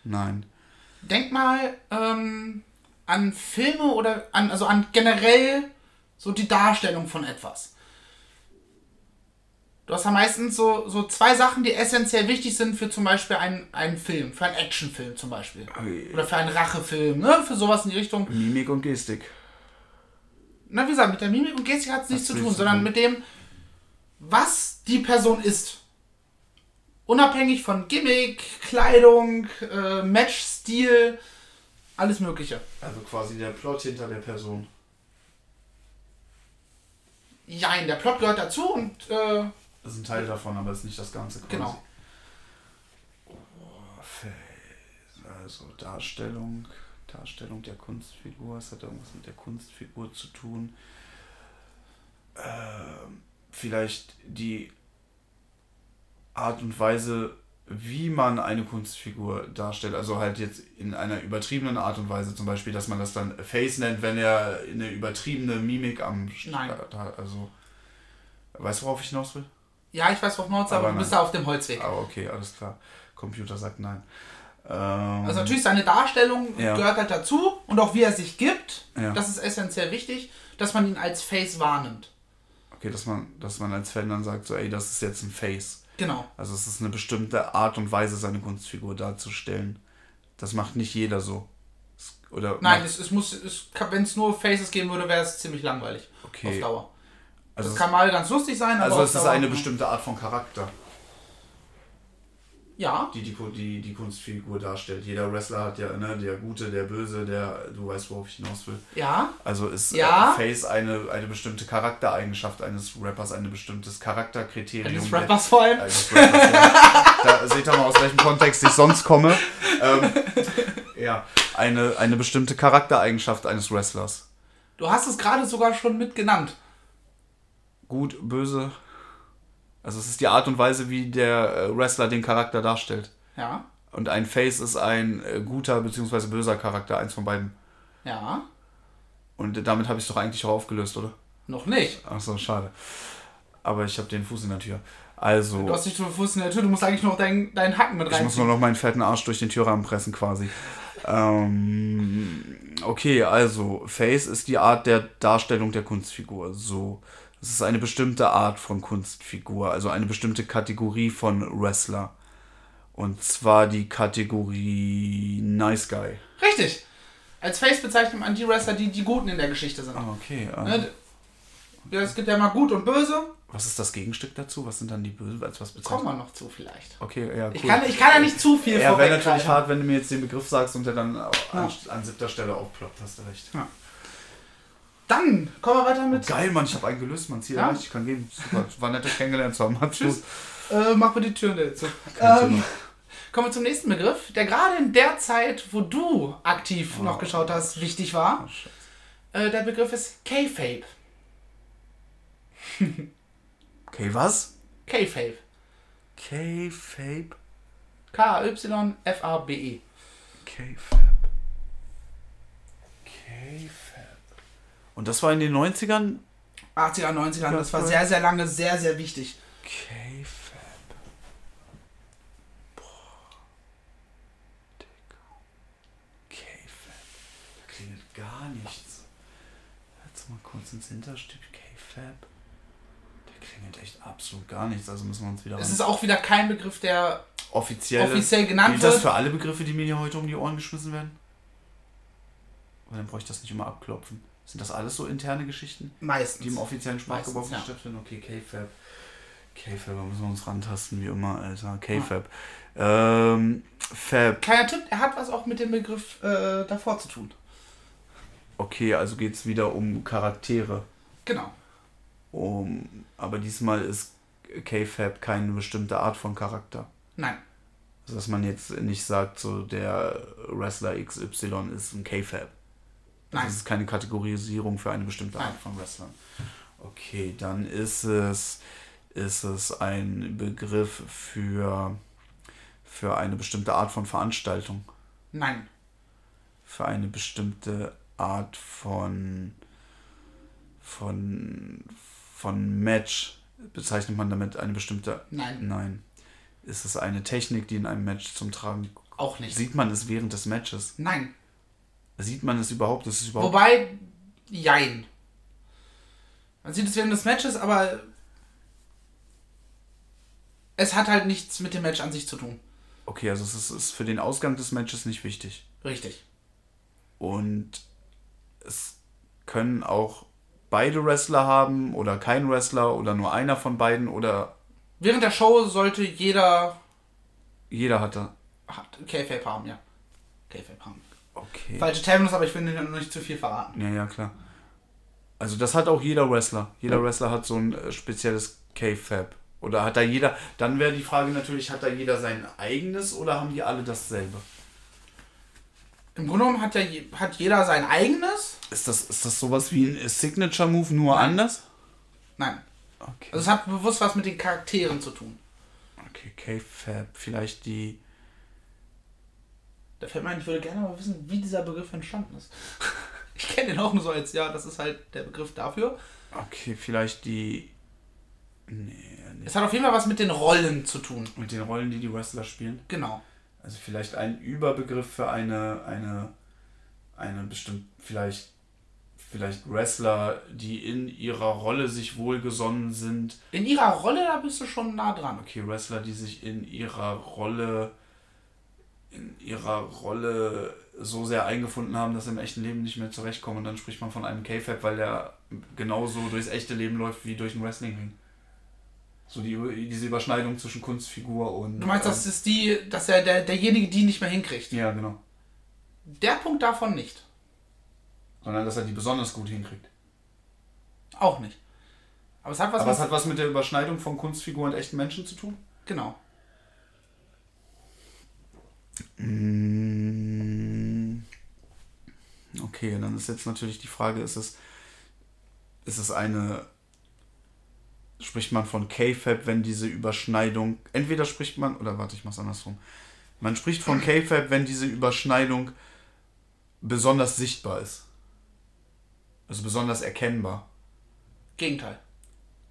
Speaker 3: Nein.
Speaker 2: Denk mal ähm, an Filme oder an, also an generell so die Darstellung von etwas. Du hast ja meistens so, so zwei Sachen, die essentiell wichtig sind für zum Beispiel einen, einen Film, für einen Actionfilm zum Beispiel. Oder für einen Rachefilm, ne? Für sowas in die Richtung.
Speaker 3: Mimik und Gestik.
Speaker 2: Na, wie gesagt, mit der Mimik und Gestik hat es nichts zu tun, sondern mit dem, was die Person ist. Unabhängig von Gimmick, Kleidung, äh, Matchstil, alles Mögliche.
Speaker 3: Also quasi der Plot hinter der Person.
Speaker 2: Jein, der Plot gehört dazu und äh,
Speaker 3: Das ist ein Teil davon, aber ist nicht das Ganze quasi.
Speaker 2: genau.
Speaker 3: Oh. Also Darstellung, Darstellung der Kunstfigur. Es hat irgendwas mit der Kunstfigur zu tun. Ähm, vielleicht die Art und Weise, wie man eine Kunstfigur darstellt. Also halt jetzt in einer übertriebenen Art und Weise. Zum Beispiel, dass man das dann Face nennt, wenn er eine übertriebene Mimik am. Start hat. Also, weißt du, worauf ich hinaus will?
Speaker 2: Ja, ich weiß, worauf Nord aber
Speaker 3: Aber
Speaker 2: du bist da auf dem Holzweg.
Speaker 3: Ah, okay, alles klar. Computer sagt nein. Ähm,
Speaker 2: Also natürlich seine Darstellung
Speaker 3: Ja.
Speaker 2: gehört halt dazu und auch wie er sich gibt.
Speaker 3: Ja.
Speaker 2: Das ist essentiell wichtig, dass man ihn als Face wahrnimmt.
Speaker 3: Okay, dass man, dass man als Fan dann sagt, so, ey, das ist jetzt ein Face.
Speaker 2: Genau.
Speaker 3: Also es ist eine bestimmte Art und Weise, seine Kunstfigur darzustellen. Das macht nicht jeder so. Oder
Speaker 2: Nein, es, es muss, es, wenn es nur Faces geben würde, wäre es ziemlich langweilig.
Speaker 3: Okay.
Speaker 2: Auf Dauer.
Speaker 3: also,
Speaker 2: das
Speaker 3: es-
Speaker 2: kann mal ganz lustig sein, aber
Speaker 3: also es ist eine bestimmte Art von Charakter,
Speaker 2: Ja,
Speaker 3: die die, die die Kunstfigur darstellt. Jeder Wrestler hat ja, ne, der Gute, der Böse, der, du weißt, worauf ich hinaus will.
Speaker 2: ja,
Speaker 3: Also ist
Speaker 2: Ja.
Speaker 3: äh, Face eine, eine bestimmte Charaktereigenschaft eines Rappers, ein bestimmtes Charakterkriterium.
Speaker 2: eines Rappers vor allem.
Speaker 3: eines Rappers, ja. Da seht ihr mal, aus welchem Kontext ich sonst komme. Ähm, ja, eine, eine bestimmte Charaktereigenschaft eines Wrestlers.
Speaker 2: Du hast es gerade sogar schon mit genannt.
Speaker 3: Gut, böse. Also es ist die Art und Weise, wie der äh, Wrestler den Charakter darstellt.
Speaker 2: Ja,
Speaker 3: Und ein Face ist ein äh, guter bzw. böser Charakter, eins von beiden.
Speaker 2: ja,
Speaker 3: Und damit habe ich es doch eigentlich auch aufgelöst, oder?
Speaker 2: noch nicht.
Speaker 3: Ach so, schade. Aber ich habe den Fuß in der Tür. Also,
Speaker 2: Du hast nicht nur Fuß in der Tür, du musst eigentlich noch deinen, deinen Hacken mit
Speaker 3: ich muss nur noch meinen fetten Arsch durch den Türrahmen pressen quasi. ähm, okay, also Face ist die Art der Darstellung der Kunstfigur. So, es ist eine bestimmte Art von Kunstfigur, also eine bestimmte Kategorie von Wrestler. Und zwar die Kategorie Nice Guy.
Speaker 2: Richtig. Als Face bezeichnet man die Wrestler, die die Guten in der Geschichte sind.
Speaker 3: Ah, okay. äh,
Speaker 2: Ne? Ja, Es gibt ja mal gut und böse.
Speaker 3: Was ist das Gegenstück dazu? Was sind dann die Bösen? Als was
Speaker 2: Kommen
Speaker 3: bezeichnet?
Speaker 2: wir noch zu vielleicht.
Speaker 3: Okay, ja, cool.
Speaker 2: Ich kann, ich kann ja nicht zu viel
Speaker 3: Ja, wäre natürlich hart, wenn du mir jetzt den Begriff sagst und der dann an,
Speaker 2: Ja.
Speaker 3: an siebter Stelle aufploppt, hast du recht.
Speaker 2: Dann kommen wir weiter mit.
Speaker 3: Geil, Mann, ich habe einen gelöst, man. Ziel
Speaker 2: Ja?
Speaker 3: erreicht, ich kann gehen. Super, war nett, dich kennengelernt zu haben.
Speaker 2: Tschüss. Äh, mach mir die Türen dazu.
Speaker 3: Kein
Speaker 2: Ähm, kommen wir zum nächsten Begriff, der gerade in der Zeit, wo du aktiv noch geschaut hast, wichtig war.
Speaker 3: Oh.
Speaker 2: Äh, der Begriff ist K-Fape.
Speaker 3: Okay, was?
Speaker 2: K-Fape.
Speaker 3: K-Fape?
Speaker 2: K-Y-F-A-B-E.
Speaker 3: K-Fab. K-Fab. Und das war in den 90ern?
Speaker 2: 80er, 90er, das war sehr, sehr lange sehr, sehr wichtig.
Speaker 3: K-Fab. Boah. Dick. K-Fab. Da klingelt gar nichts. Jetzt mal kurz ins Hinterstück. K-Fab. Der klingelt echt absolut gar nichts. Also müssen wir uns wieder
Speaker 2: Es ist auch wieder kein Begriff, der
Speaker 3: offiziell,
Speaker 2: offiziell genannt
Speaker 3: Gilt das
Speaker 2: wird.
Speaker 3: für alle Begriffe, die mir hier heute um die Ohren geschmissen werden? Weil dann bräuchte ich das nicht immer abklopfen. Sind das alles so interne Geschichten, die im
Speaker 2: Meistens.
Speaker 3: offiziellen Sprachgebrauch
Speaker 2: Meistens, ja.
Speaker 3: stattfinden? Okay, K-Fab. K-Fab, da müssen wir uns rantasten, wie immer, Alter. K-Fab. Ähm, Fab.
Speaker 2: Kleiner Tipp, er hat was auch mit dem Begriff äh, davor zu tun.
Speaker 3: Okay, also geht es wieder um Charaktere.
Speaker 2: Genau.
Speaker 3: Um, aber diesmal ist K-Fab keine bestimmte Art von Charakter.
Speaker 2: Nein.
Speaker 3: Also, dass man jetzt nicht sagt, so der Wrestler XY ist ein K-Fab. Also
Speaker 2: Nein.
Speaker 3: es ist keine Kategorisierung für eine bestimmte Art
Speaker 2: Nein.
Speaker 3: von Wrestlern. Okay, dann ist es, ist es ein Begriff für, für eine bestimmte Art von Veranstaltung.
Speaker 2: Nein.
Speaker 3: Für eine bestimmte Art von, von, von Match. Bezeichnet man damit eine bestimmte.
Speaker 2: Nein.
Speaker 3: Nein. Ist es eine Technik, die in einem Match zum Tragen
Speaker 2: Auch nicht.
Speaker 3: Sieht man es während des Matches?
Speaker 2: Nein.
Speaker 3: Sieht man es überhaupt? Ist es überhaupt
Speaker 2: Wobei, jein. Man sieht es während des Matches, aber es hat halt nichts mit dem Match an sich zu tun.
Speaker 3: Okay, also es ist, ist für den Ausgang des Matches nicht wichtig.
Speaker 2: Richtig.
Speaker 3: Und es können auch beide Wrestler haben oder kein Wrestler oder nur einer von beiden oder
Speaker 2: Während der Show sollte jeder
Speaker 3: jeder hat da.
Speaker 2: hat K-Fape haben, ja. K-Fape haben.
Speaker 3: Okay.
Speaker 2: falsche Terminus, aber ich will noch nicht zu viel verraten.
Speaker 3: Ja, ja, klar. Also das hat auch jeder Wrestler. Jeder Wrestler hat so ein äh, spezielles K-Fab. Oder hat da jeder, dann wäre die Frage natürlich, hat da jeder sein eigenes oder haben die alle dasselbe?
Speaker 2: Im Grunde genommen hat ja hat jeder sein eigenes.
Speaker 3: Ist das, ist das sowas wie ein Signature-Move, nur anders?
Speaker 2: Nein.
Speaker 3: Okay.
Speaker 2: Also es hat bewusst was mit den Charakteren zu tun.
Speaker 3: Okay, K-Fab, vielleicht die.
Speaker 2: Da fällt mir ein, ich würde gerne mal wissen, wie dieser Begriff entstanden ist. Ich kenne den auch nur so als, ja, das ist halt der Begriff dafür.
Speaker 3: Okay, vielleicht die. Nee, nicht.
Speaker 2: Es hat auf jeden Fall was mit den Rollen zu tun.
Speaker 3: Mit den Rollen, die die Wrestler spielen.
Speaker 2: Genau.
Speaker 3: Also vielleicht ein Überbegriff für eine, eine, eine bestimmt, vielleicht, vielleicht Wrestler, die in ihrer Rolle sich wohlgesonnen sind.
Speaker 2: In ihrer Rolle, da bist du schon nah dran.
Speaker 3: Okay, Wrestler, die sich in ihrer Rolle, in ihrer Rolle so sehr eingefunden haben, dass sie im echten Leben nicht mehr zurechtkommen. Und dann spricht man von einem K-Fab, weil der genauso durchs echte Leben läuft wie durch ein Wrestling-Ring. So die, diese Überschneidung zwischen Kunstfigur und.
Speaker 2: Du meinst, das ist die, dass er der, derjenige die nicht mehr hinkriegt.
Speaker 3: Ja, genau.
Speaker 2: Der Punkt davon nicht.
Speaker 3: Sondern dass er die besonders gut hinkriegt.
Speaker 2: Auch nicht. Aber es hat was
Speaker 3: Aber es
Speaker 2: mit.
Speaker 3: hat was mit der Überschneidung von Kunstfigur und echten Menschen zu tun?
Speaker 2: Genau.
Speaker 3: Mm. Okay, dann ist jetzt natürlich die Frage, ist es, ist es eine, spricht man von K-Fab, wenn diese Überschneidung, entweder spricht man, oder warte, ich mach's andersrum. Man spricht von K-Fab, wenn diese Überschneidung besonders sichtbar ist. Also besonders erkennbar.
Speaker 2: Gegenteil.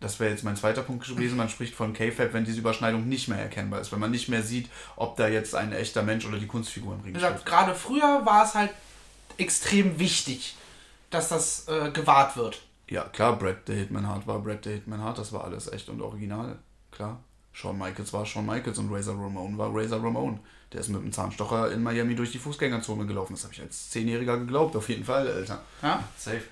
Speaker 3: Das wäre jetzt mein zweiter Punkt gewesen. Man spricht von K-Fab, wenn diese Überschneidung nicht mehr erkennbar ist. Wenn man nicht mehr sieht, ob da jetzt ein echter Mensch oder die Kunstfigur im Ring steht.
Speaker 2: gesagt, gerade früher war es halt extrem wichtig, dass das äh, gewahrt wird.
Speaker 3: Ja, klar, Brad the Hitman Hart war Brad the Hitman Hart. Das war alles echt und original. Klar. Shawn Michaels war Shawn Michaels und Razor Ramon war Razor Ramon. Der ist mit dem Zahnstocher in Miami durch die Fußgängerzone gelaufen. Das habe ich als Zehnjähriger geglaubt, auf jeden Fall, Alter.
Speaker 2: Ja?
Speaker 3: Safe.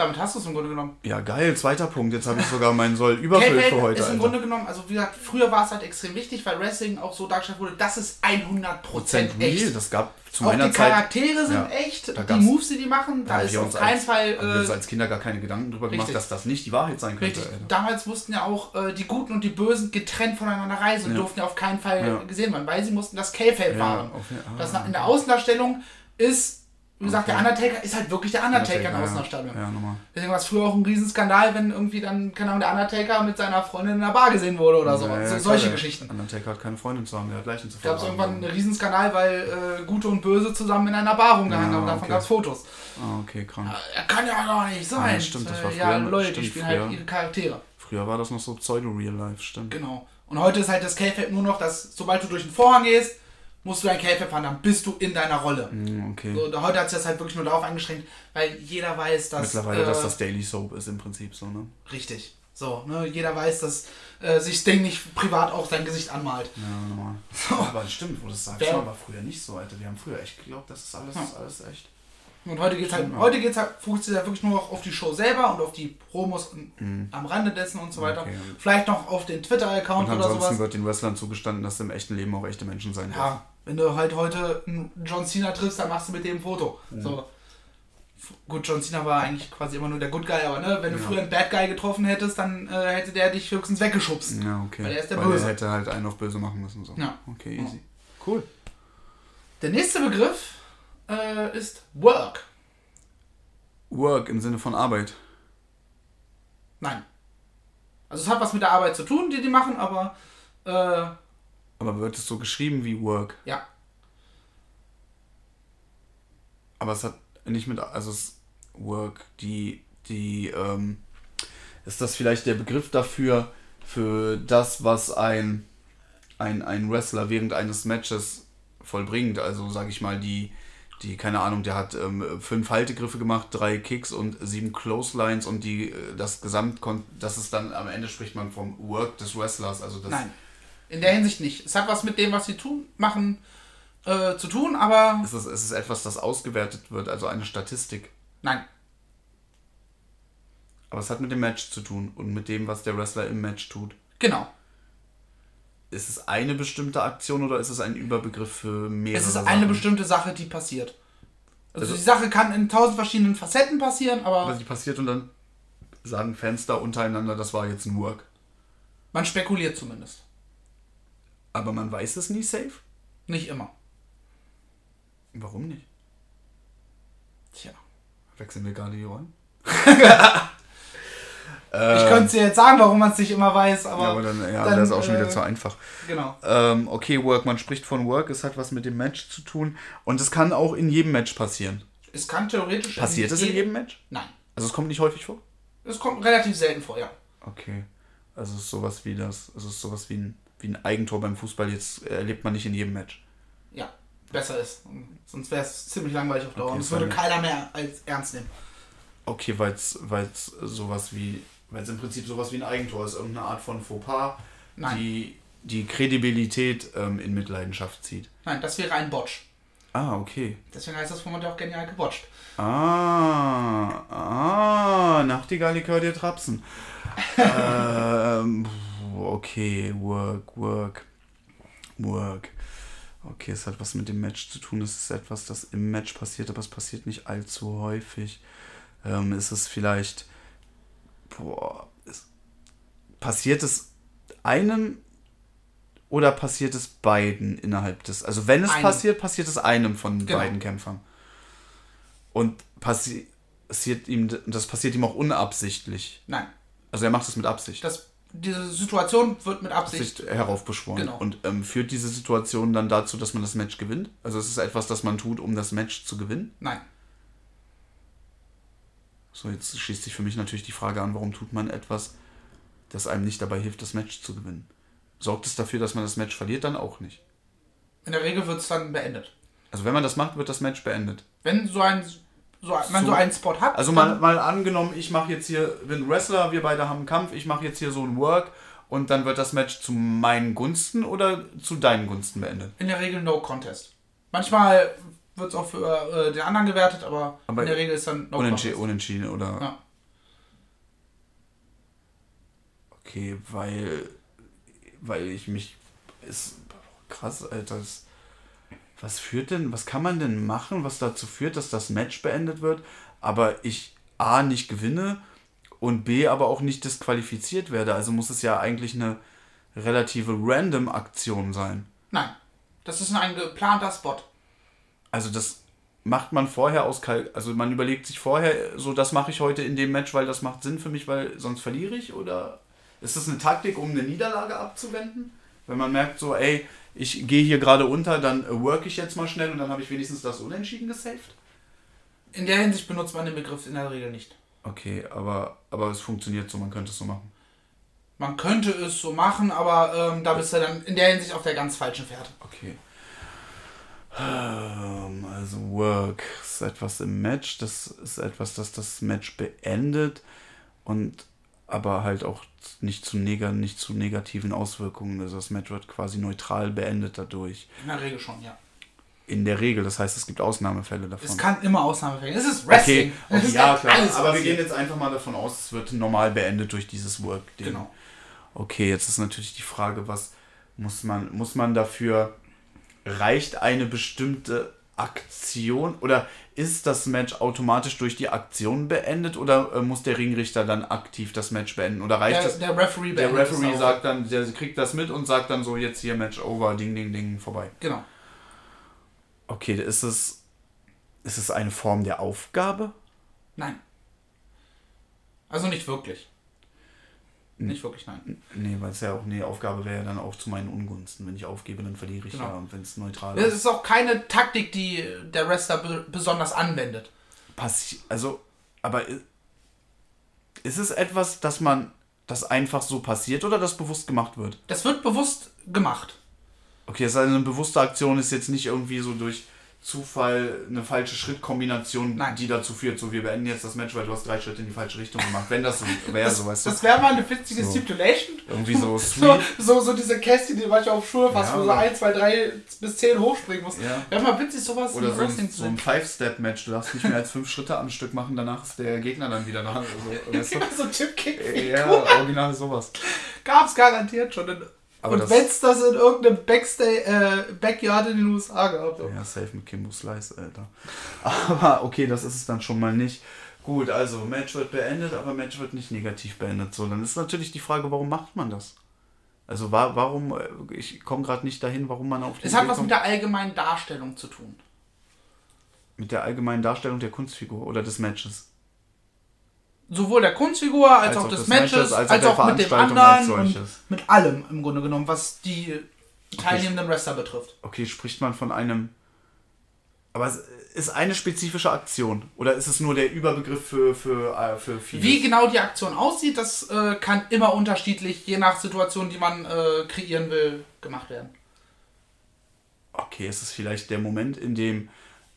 Speaker 2: Damit hast du es im Grunde genommen.
Speaker 3: Ja, geil. Zweiter Punkt. Jetzt habe ich sogar meinen Soll überfüllt für heute,
Speaker 2: ist im
Speaker 3: Alter.
Speaker 2: Grunde genommen, also wie gesagt, früher war es halt extrem wichtig, weil Wrestling auch so dargestellt wurde, das ist 100
Speaker 3: Prozent
Speaker 2: echt.
Speaker 3: real. Das gab zu
Speaker 2: auch
Speaker 3: meiner
Speaker 2: die
Speaker 3: Zeit.
Speaker 2: Charaktere sind
Speaker 3: Ja.
Speaker 2: echt, die Moves, die die machen, da ist auf keinen
Speaker 3: als,
Speaker 2: Fall...
Speaker 3: haben wir uns
Speaker 2: Äh,
Speaker 3: als Kinder gar keine Gedanken drüber gemacht,
Speaker 2: richtig.
Speaker 3: dass das nicht die Wahrheit sein könnte.
Speaker 2: Richtig. Damals mussten ja auch äh, die Guten und die Bösen getrennt voneinander reisen und
Speaker 3: Ja.
Speaker 2: durften ja auf keinen Fall
Speaker 3: Ja.
Speaker 2: gesehen werden, weil sie mussten das wahren.
Speaker 3: auf jeden- ah.
Speaker 2: Das in der Außendarstellung ist, gesagt,
Speaker 3: Okay.
Speaker 2: der Undertaker ist halt wirklich der Undertaker in der
Speaker 3: ja. Ja, nochmal.
Speaker 2: Deswegen war es früher auch ein Riesenskandal, wenn irgendwie dann, keine Ahnung, der Undertaker mit seiner Freundin in der Bar gesehen wurde oder so.
Speaker 3: Ja, ja,
Speaker 2: so
Speaker 3: klar,
Speaker 2: solche
Speaker 3: der
Speaker 2: Geschichten.
Speaker 3: Undertaker hat keine Freundin zu haben, der hat Leichen zu
Speaker 2: Gab es irgendwann einen Riesenskandal, weil äh, Gute und Böse zusammen in einer Bar rumgehangen
Speaker 3: Ja,
Speaker 2: haben. Davon
Speaker 3: okay.
Speaker 2: gab es Fotos.
Speaker 3: Ah, okay, krank.
Speaker 2: Er kann ja gar nicht sein.
Speaker 3: Ja, stimmt, das war
Speaker 2: Äh, ja,
Speaker 3: früher-
Speaker 2: Leute, die spielen halt
Speaker 3: früher.
Speaker 2: ihre Charaktere.
Speaker 3: Früher war das noch so Pseudo-Real-Life, stimmt.
Speaker 2: Genau. Und heute ist halt das K-Fab nur noch, dass sobald du durch den Vorhang gehst, musst du ein K-Fab haben, dann bist du in deiner Rolle.
Speaker 3: Hm, Okay.
Speaker 2: So, heute hat sich das halt wirklich nur darauf eingeschränkt, weil jeder weiß, dass.
Speaker 3: Mittlerweile,
Speaker 2: äh,
Speaker 3: dass das Daily Soap ist im Prinzip so, ne?
Speaker 2: Richtig. So, ne, jeder weiß, dass äh, sich Sting nicht privat auch sein Gesicht anmalt.
Speaker 3: Ja, normal. Aber das stimmt, wo du das sagst,
Speaker 2: Wer-
Speaker 3: das war früher nicht so, Alter. Wir haben früher echt geglaubt, das ist alles,
Speaker 2: Ja.
Speaker 3: alles echt.
Speaker 2: Und heute geht's halt,
Speaker 3: Stimmt, ja.
Speaker 2: heute geht's halt, fokussiert halt wirklich nur noch auf die Show selber und auf die Promos und am Rande dessen und so weiter.
Speaker 3: Mhm. Okay.
Speaker 2: Vielleicht noch auf den Twitter-Account oder
Speaker 3: ansonsten
Speaker 2: sowas.
Speaker 3: wird den Wrestlern zugestanden, dass sie im echten Leben auch echte Menschen sein dürfen.
Speaker 2: Ja, wenn du halt heute einen John Cena triffst, dann machst du mit dem ein Foto.
Speaker 3: Mhm.
Speaker 2: So. Gut, John Cena war eigentlich quasi immer nur der Good Guy, aber ne, wenn du
Speaker 3: Ja.
Speaker 2: früher einen Bad Guy getroffen hättest, dann äh, hätte der dich höchstens weggeschubst.
Speaker 3: Ja, okay.
Speaker 2: Weil er ist der
Speaker 3: Weil
Speaker 2: Böse.
Speaker 3: er hätte halt einen auf böse machen müssen. So.
Speaker 2: Ja.
Speaker 3: Okay,
Speaker 2: Ja.
Speaker 3: easy. Cool.
Speaker 2: Der nächste Begriff äh, ist Work.
Speaker 3: Work im Sinne von Arbeit.
Speaker 2: Nein. Also es hat was mit der Arbeit zu tun, die die machen, aber äh,
Speaker 3: Aber wird es so geschrieben wie Work?
Speaker 2: ja.
Speaker 3: Aber es hat nicht mit, also es Work, die, die, ähm, ist das vielleicht der Begriff dafür, für das, was ein, ein, ein Wrestler während eines Matches vollbringt? Also, sag ich mal, die, die, keine Ahnung, der hat ähm, fünf Haltegriffe gemacht, drei Kicks und sieben Clotheslines und die, äh, das Gesamt, das ist dann, am Ende spricht man vom Work des Wrestlers, also das,
Speaker 2: Nein. In der Hinsicht nicht. Es hat was mit dem, was sie tun, machen, äh, zu tun, aber
Speaker 3: es ist, es ist etwas, das ausgewertet wird, also eine Statistik.
Speaker 2: nein.
Speaker 3: Aber es hat mit dem Match zu tun und mit dem, was der Wrestler im Match tut.
Speaker 2: Genau.
Speaker 3: Ist es eine bestimmte Aktion oder ist es ein Überbegriff für mehrere
Speaker 2: Es ist
Speaker 3: Sachen?
Speaker 2: eine bestimmte Sache, die passiert. Also, die Sache kann in tausend verschiedenen Facetten passieren, aber
Speaker 3: Was die passiert und dann sagen Fans da untereinander, das war jetzt ein Work.
Speaker 2: man spekuliert zumindest.
Speaker 3: Aber man weiß es nie safe?
Speaker 2: Nicht immer.
Speaker 3: Warum nicht?
Speaker 2: Tja.
Speaker 3: Wechseln wir gerade die Rollen?
Speaker 2: Ich könnte dir jetzt sagen, warum man es nicht immer weiß, aber.
Speaker 3: ja, aber dann, ja,
Speaker 2: dann,
Speaker 3: das ist auch schon
Speaker 2: äh,
Speaker 3: wieder zu einfach.
Speaker 2: Genau.
Speaker 3: Ähm, okay, Work, man spricht von Work, es hat was mit dem Match zu tun. Und es kann auch in jedem Match passieren.
Speaker 2: Es kann theoretisch.
Speaker 3: Passiert es in jedem Match?
Speaker 2: Nein.
Speaker 3: Also es kommt nicht häufig vor?
Speaker 2: Es kommt relativ selten vor, ja.
Speaker 3: Okay. Also es ist sowas wie das, es ist sowas wie ein, wie ein Eigentor beim Fußball, jetzt erlebt man nicht in jedem Match.
Speaker 2: Ja. Besser ist. Sonst wäre es ziemlich langweilig auf Dauer.
Speaker 3: Okay,
Speaker 2: Und es würde keiner mehr als ernst nehmen.
Speaker 3: Okay, weil es sowas wie, weil es im Prinzip sowas wie ein Eigentor ist, irgendeine Art von Fauxpas,
Speaker 2: Nein.
Speaker 3: die die Kredibilität ähm, in Mitleidenschaft zieht.
Speaker 2: Nein, das wäre ein Botch.
Speaker 3: Ah, okay.
Speaker 2: Deswegen heißt das Moment ja auch genial gebotcht.
Speaker 3: Ah, ah, Nachtigall, ich höre dir trapsen. ähm, okay, work, work, work. Okay, es hat was mit dem Match zu tun. Es ist etwas, das im Match passiert, aber es passiert nicht allzu häufig. Ähm, ist es vielleicht. Boah, ist, passiert es einem oder passiert es beiden innerhalb des. Also, wenn es
Speaker 2: Einem.
Speaker 3: passiert, passiert es einem von
Speaker 2: Genau.
Speaker 3: beiden Kämpfern. Und passi passiert ihm, das passiert ihm auch unabsichtlich.
Speaker 2: Nein.
Speaker 3: Also er macht es mit Absicht.
Speaker 2: Das, diese Situation wird mit Absicht.
Speaker 3: Absicht heraufbeschworen.
Speaker 2: Genau.
Speaker 3: Und ähm, führt diese Situation dann dazu, dass man das Match gewinnt? Also es ist etwas, das man tut, um das Match zu gewinnen?
Speaker 2: Nein.
Speaker 3: So, jetzt schließt sich für mich natürlich die Frage an, warum tut man etwas, das einem nicht dabei hilft, das Match zu gewinnen? Sorgt es dafür, dass man das Match verliert? Dann auch nicht.
Speaker 2: In der Regel wird es dann beendet.
Speaker 3: Also wenn man das macht, wird das Match beendet.
Speaker 2: Wenn so ein, so, man
Speaker 3: So-
Speaker 2: so einen Spot hat.
Speaker 3: Also mal, mal angenommen, ich mache jetzt hier, bin Wrestler, wir beide haben einen Kampf, ich mache jetzt hier so ein Work und dann wird das Match zu meinen Gunsten oder zu deinen Gunsten beendet.
Speaker 2: In der Regel No Contest. Manchmal wird es auch für äh, den anderen gewertet, aber,
Speaker 3: Aber
Speaker 2: in der Regel ist dann No
Speaker 3: Unentschieden,
Speaker 2: Contest.
Speaker 3: unentschieden oder.
Speaker 2: Ja.
Speaker 3: Okay, weil. Weil ich mich. Ist krass, Alter. Das, was führt denn, was kann man denn machen, was dazu führt, dass das Match beendet wird, aber ich A nicht gewinne und B aber auch nicht disqualifiziert werde. Also muss es ja eigentlich eine relative random Aktion sein.
Speaker 2: Nein. Das ist ein geplanter Spot.
Speaker 3: Also das macht man vorher aus Kalk also man überlegt sich vorher, so das mache ich heute in dem Match, weil das macht Sinn für mich, weil sonst verliere ich oder ist das eine Taktik, um eine Niederlage abzuwenden? Wenn man merkt so, ey, ich gehe hier gerade unter, dann work ich jetzt mal schnell und dann habe ich wenigstens das Unentschieden gesaved.
Speaker 2: In der Hinsicht benutzt man den Begriff in der Regel nicht.
Speaker 3: Okay, aber, aber es funktioniert so, man könnte es so machen.
Speaker 2: Man könnte es so machen, aber ähm, da bist du dann in der Hinsicht auf der ganz falschen Fährte.
Speaker 3: Okay. Ähm, Also Work ist etwas im Match, das ist etwas, das das Match beendet und aber halt auch nicht zu, neg nicht zu negativen Auswirkungen. Also das Match wird quasi neutral beendet dadurch.
Speaker 2: In der Regel schon, ja.
Speaker 3: In der Regel, das heißt, es gibt Ausnahmefälle davon.
Speaker 2: Es kann immer Ausnahmefälle. Es ist Wrestling.
Speaker 3: okay, okay
Speaker 2: ist
Speaker 3: ja
Speaker 2: kann
Speaker 3: klar, aber wir gehen jetzt einfach mal davon aus, es wird normal beendet durch dieses Work-Ding.
Speaker 2: Genau.
Speaker 3: Okay, jetzt ist natürlich die Frage, was muss man, muss man dafür, reicht eine bestimmte Aktion oder ist das Match automatisch durch die Aktion beendet oder äh, muss der Ringrichter dann aktiv das Match beenden oder reicht
Speaker 2: Der,
Speaker 3: es,
Speaker 2: der Referee
Speaker 3: der
Speaker 2: beendet
Speaker 3: Referee sagt dann, der kriegt das mit und sagt dann so, jetzt hier Match over, ding, ding, ding, vorbei.
Speaker 2: Genau.
Speaker 3: Okay, ist es, ist es eine Form der Aufgabe?
Speaker 2: Nein. Also nicht wirklich. Nicht wirklich, nein.
Speaker 3: Nee, weil es ja auch, nee, Aufgabe wäre ja dann auch zu meinen Ungunsten. Wenn ich aufgebe, dann verliere ich
Speaker 2: Genau.
Speaker 3: ja. Und wenn es neutral
Speaker 2: Es
Speaker 3: ist.
Speaker 2: ist auch keine Taktik, die der Wrestler be besonders anwendet.
Speaker 3: Passi also, aber ist es etwas, dass man, das einfach so passiert oder das bewusst gemacht wird?
Speaker 2: Das wird bewusst gemacht.
Speaker 3: Okay, das ist eine bewusste Aktion, ist jetzt nicht irgendwie so durch Zufall eine falsche Schrittkombination,
Speaker 2: Nein.
Speaker 3: die dazu führt, so wir beenden jetzt das Match, weil du hast drei Schritte in die falsche Richtung gemacht. Wenn das so wäre, so weißt du.
Speaker 2: Das wäre mal eine witzige
Speaker 3: So.
Speaker 2: Stipulation.
Speaker 3: Irgendwie so
Speaker 2: So,
Speaker 3: sweet.
Speaker 2: so, so diese Kästchen, die manchmal auf Schuhe fast,
Speaker 3: Ja,
Speaker 2: wo so
Speaker 3: oder-
Speaker 2: 1, 2, 3 bis 10 hochspringen muss.
Speaker 3: Ja.
Speaker 2: Wäre mal witzig, sowas
Speaker 3: Oder so ein, so ein. Five-Step-Match. Du darfst nicht mehr als fünf Schritte am Stück machen, danach ist der Gegner dann wieder da. Also, weißt du?
Speaker 2: so Tipkick.
Speaker 3: Ja, original sowas.
Speaker 2: Gab's garantiert schon in
Speaker 3: Aber
Speaker 2: und wenn es das in irgendeinem Backstay, äh, Backyard in den USA gab.
Speaker 3: Ja, safe mit Kimbo Slice, Alter. Aber okay, das ist es dann schon mal nicht. Gut, also Match wird beendet, aber Match wird nicht negativ beendet. So, dann ist natürlich die Frage, warum macht man das? Also wa warum, äh, ich komme gerade nicht dahin, warum man auf die
Speaker 2: Es hat was
Speaker 3: kommt.
Speaker 2: mit der allgemeinen Darstellung zu tun.
Speaker 3: mit der allgemeinen Darstellung der Kunstfigur oder des Matches.
Speaker 2: Sowohl der Kunstfigur als, auch des Matches, als,
Speaker 3: der
Speaker 2: auch mit dem anderen
Speaker 3: als
Speaker 2: und mit allem im Grunde genommen, was die teilnehmenden Wrestler betrifft.
Speaker 3: Okay, spricht man von einem. Aber es ist eine spezifische Aktion oder ist es nur der Überbegriff für, für, äh, für vieles?
Speaker 2: Wie genau die Aktion aussieht, das äh, kann immer unterschiedlich, je nach Situation, die man äh, kreieren will, gemacht werden.
Speaker 3: Okay, ist es vielleicht der Moment, in dem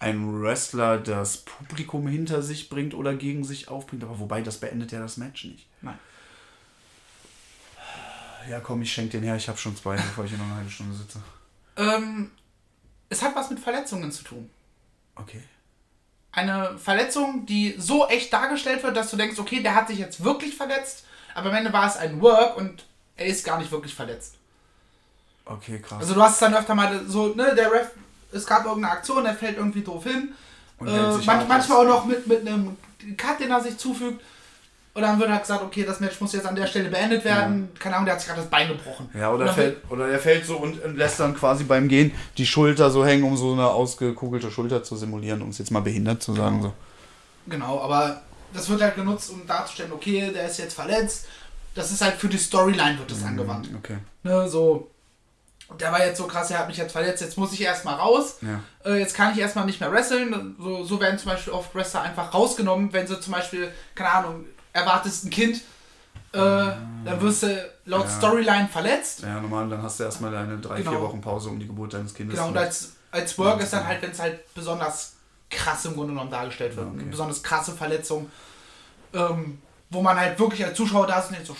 Speaker 3: ein Wrestler das Publikum hinter sich bringt oder gegen sich aufbringt, aber wobei das beendet ja das Match nicht.
Speaker 2: Nein.
Speaker 3: Ja, komm, ich schenke den her, ich habe schon zwei, bevor ich hier noch eine halbe Stunde sitze.
Speaker 2: Ähm, es hat was mit Verletzungen zu tun.
Speaker 3: Okay.
Speaker 2: Eine Verletzung, die so echt dargestellt wird, dass du denkst, okay, der hat sich jetzt wirklich verletzt, aber am Ende war es ein Work und er ist gar nicht wirklich verletzt.
Speaker 3: Okay, krass.
Speaker 2: Also du hast es dann öfter mal so, ne, der Ref, es gab irgendeine Aktion, der fällt irgendwie doof hin.
Speaker 3: Und
Speaker 2: Äh, man, manchmal auch noch mit, mit einem Cut, den er sich zufügt. Und dann wird halt gesagt, okay, das Match muss jetzt an der Stelle beendet werden. Keine Ahnung, der hat sich gerade das Bein gebrochen.
Speaker 3: Ja, oder, fällt, oder er fällt so und, lässt dann quasi beim Gehen die Schulter so hängen, um so eine ausgekugelte Schulter zu simulieren, um es jetzt mal behindert zu sagen. So.
Speaker 2: Genau, aber das wird halt genutzt, um darzustellen, okay, der ist jetzt verletzt. Das ist halt für die Storyline wird das angewandt.
Speaker 3: Okay.
Speaker 2: Ne, so, der war jetzt so krass, er hat mich jetzt verletzt, jetzt muss ich erstmal raus.
Speaker 3: Ja.
Speaker 2: Äh, jetzt kann ich erstmal nicht mehr wresteln. So, so werden zum Beispiel oft Wrestler einfach rausgenommen, wenn sie zum Beispiel, keine Ahnung, erwartest ein Kind, äh, dann wirst du laut
Speaker 3: Ja.
Speaker 2: Storyline verletzt.
Speaker 3: Ja, normal, dann hast du erstmal deine drei,
Speaker 2: Genau.
Speaker 3: vier Wochen Pause um die Geburt deines Kindes.
Speaker 2: Genau, und als, als Work ist dann halt, wenn es halt besonders krass im Grunde genommen dargestellt wird.
Speaker 3: Ja, okay.
Speaker 2: Besonders krasse Verletzung, ähm, wo man halt wirklich als Zuschauer da ist und denkt so,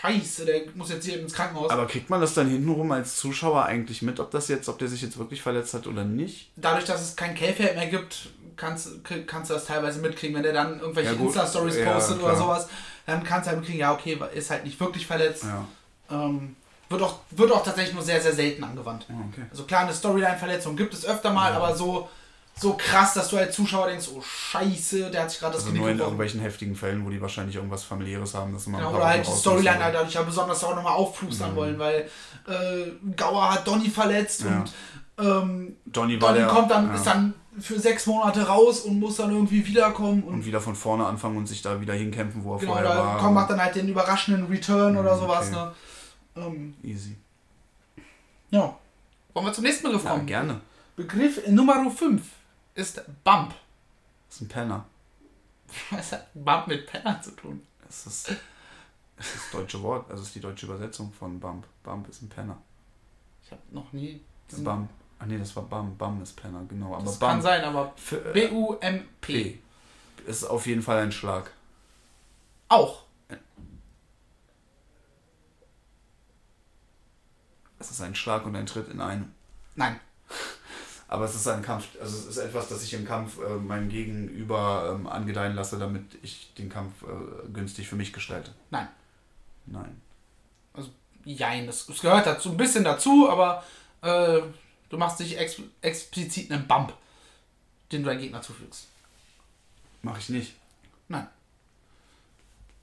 Speaker 2: scheiße, der muss jetzt hier ins Krankenhaus.
Speaker 3: Aber kriegt man das dann hintenrum als Zuschauer eigentlich mit, ob das jetzt, ob der sich jetzt wirklich verletzt hat oder nicht?
Speaker 2: Dadurch, dass es kein K-Feld mehr gibt, kannst, kannst du das teilweise mitkriegen, wenn der dann irgendwelche
Speaker 3: Ja.
Speaker 2: Insta-Stories
Speaker 3: Ja,
Speaker 2: postet oder
Speaker 3: klar.
Speaker 2: sowas, dann kannst du halt mitkriegen, ja, okay, ist halt nicht wirklich verletzt.
Speaker 3: Ja.
Speaker 2: Ähm, wird, auch, wird auch tatsächlich nur sehr, sehr selten angewandt.
Speaker 3: Oh, okay.
Speaker 2: Also klar, eine Storyline-Verletzung gibt es öfter mal, aber so, so krass, dass du als Zuschauer denkst, oh scheiße, der hat sich gerade das
Speaker 3: Also
Speaker 2: Knie
Speaker 3: nur in
Speaker 2: gebrochen.
Speaker 3: irgendwelchen heftigen Fällen, wo die wahrscheinlich irgendwas familiäres haben, dass man
Speaker 2: Genau,
Speaker 3: ein paar
Speaker 2: oder halt die Storyline halt dadurch ja besonders auch nochmal aufplustern wollen, weil äh, Gauer hat Donny verletzt
Speaker 3: Ja.
Speaker 2: und ähm,
Speaker 3: Donny war
Speaker 2: Donny
Speaker 3: der,
Speaker 2: kommt dann,
Speaker 3: ja.
Speaker 2: ist dann für sechs Monate raus und muss dann irgendwie wiederkommen und,
Speaker 3: und wieder von vorne anfangen und sich da wieder hinkämpfen, wo er
Speaker 2: genau,
Speaker 3: vorher war.
Speaker 2: kommt, macht dann halt den überraschenden Return oder
Speaker 3: Mhm,
Speaker 2: sowas.
Speaker 3: okay.
Speaker 2: Ne? Ähm,
Speaker 3: Easy.
Speaker 2: ja. Wollen wir zum nächsten Begriff
Speaker 3: Ja,
Speaker 2: kommen?
Speaker 3: gerne.
Speaker 2: Begriff Nummer 5 ist Bump.
Speaker 3: Das ist ein Penner.
Speaker 2: Was hat Bump mit Penner zu tun?
Speaker 3: Das ist das, ist das deutsche Wort, also ist die deutsche Übersetzung von Bump. Bump ist ein Penner.
Speaker 2: Ich habe noch nie.
Speaker 3: Bump. Ah nee, das war Bum. Bum ist Penner, genau. Aber
Speaker 2: Das
Speaker 3: Bump
Speaker 2: kann sein, aber
Speaker 3: Für, äh,
Speaker 2: B-U-M-P.
Speaker 3: Ist auf jeden Fall ein Schlag.
Speaker 2: Auch.
Speaker 3: Es ist ein Schlag und ein Tritt in einem.
Speaker 2: Nein.
Speaker 3: Aber es ist ein Kampf, also es ist etwas, das ich im Kampf äh, meinem Gegenüber ähm, angedeihen lasse, damit ich den Kampf äh, günstig für mich gestalte.
Speaker 2: Nein.
Speaker 3: Nein.
Speaker 2: Also, jein. Es, es gehört dazu, ein bisschen dazu, aber äh, du machst nicht ex explizit einen Bump, den du deinem Gegner zufügst.
Speaker 3: Mache ich nicht.
Speaker 2: Nein.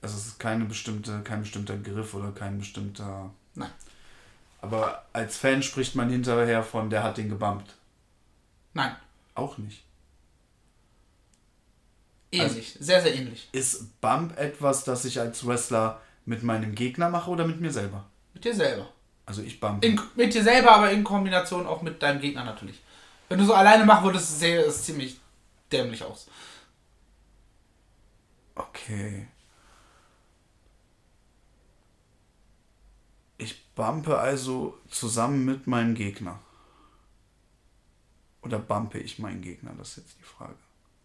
Speaker 3: Also es ist keine bestimmte, kein bestimmter Griff oder kein bestimmter.
Speaker 2: Nein.
Speaker 3: Aber als Fan spricht man hinterher von, der hat den gebumpt.
Speaker 2: Nein.
Speaker 3: Auch nicht.
Speaker 2: Ähnlich. sehr, sehr ähnlich.
Speaker 3: Ist Bump etwas, das ich als Wrestler mit meinem Gegner mache oder mit mir selber?
Speaker 2: Mit dir selber.
Speaker 3: Also ich bump.
Speaker 2: In, mit dir selber, aber in Kombination auch mit deinem Gegner natürlich. Wenn du so alleine machen würdest, sähe es ziemlich dämlich aus.
Speaker 3: Okay. Ich bumpe also zusammen mit meinem Gegner. Oder bumpe ich meinen Gegner? Das ist jetzt die Frage.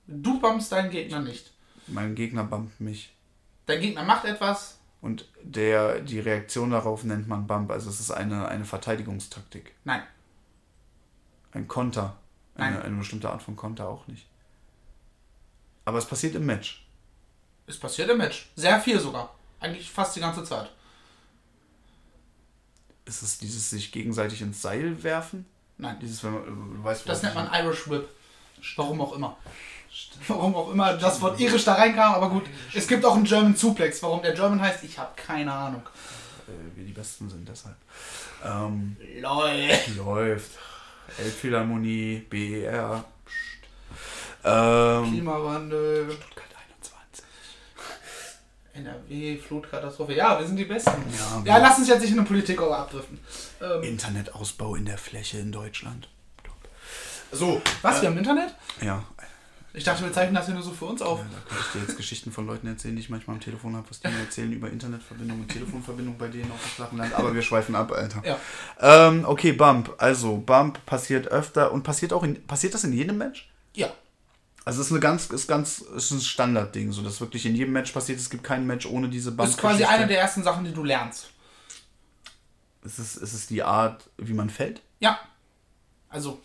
Speaker 2: Du bumpst deinen Gegner nicht.
Speaker 3: Mein Gegner bumpt mich.
Speaker 2: Dein Gegner macht etwas.
Speaker 3: Und der, die Reaktion darauf nennt man Bump. Also es ist eine, eine Verteidigungstaktik.
Speaker 2: Nein.
Speaker 3: Ein Konter. Eine,
Speaker 2: Nein.
Speaker 3: eine bestimmte Art von Konter auch nicht. Aber es passiert im Match.
Speaker 2: Es passiert im Match. Sehr viel sogar. Eigentlich fast die ganze Zeit.
Speaker 3: Ist es dieses sich gegenseitig ins Seil werfen?
Speaker 2: Nein.
Speaker 3: Dieses, wenn man, du weißt,
Speaker 2: Das nennt man Irish Whip. Warum auch immer. Warum auch immer das Wort irisch da reinkam, aber gut. Es gibt auch einen German Suplex. Warum der German heißt, ich habe keine Ahnung.
Speaker 3: äh, wir die Besten sind, deshalb. Ähm,
Speaker 2: Lol.
Speaker 3: läuft. Elbphilharmonie, BER. Ähm,
Speaker 2: Klimawandel,
Speaker 3: Stuttgart 21.
Speaker 2: NRW, Flutkatastrophe. Ja, wir sind die Besten.
Speaker 3: Ja,
Speaker 2: Ja, lass uns jetzt nicht in eine Politik abdriften. Ähm,
Speaker 3: Internetausbau in der Fläche in Deutschland. So.
Speaker 2: was, wir haben Internet?
Speaker 3: Ja,
Speaker 2: Ich dachte, wir zeichnen das hier nur so für uns auf.
Speaker 3: Ja, da könnte ich dir jetzt Geschichten von Leuten erzählen, die ich manchmal am Telefon habe, was die mir erzählen über Internetverbindung und Telefonverbindung bei denen auf dem flachen Land. Aber wir schweifen ab, Alter.
Speaker 2: Ja.
Speaker 3: Ähm, okay, Bump. Also, Bump passiert öfter und passiert auch in, passiert das in jedem Match?
Speaker 2: Ja.
Speaker 3: Also, es ist eine ganz, ist ganz, ist ein Standardding, so dass wirklich in jedem Match passiert. Es gibt kein Match ohne diese Bump.
Speaker 2: Das ist quasi eine der ersten Sachen, die du lernst.
Speaker 3: Ist es, ist es die Art, wie man fällt?
Speaker 2: Ja. Also,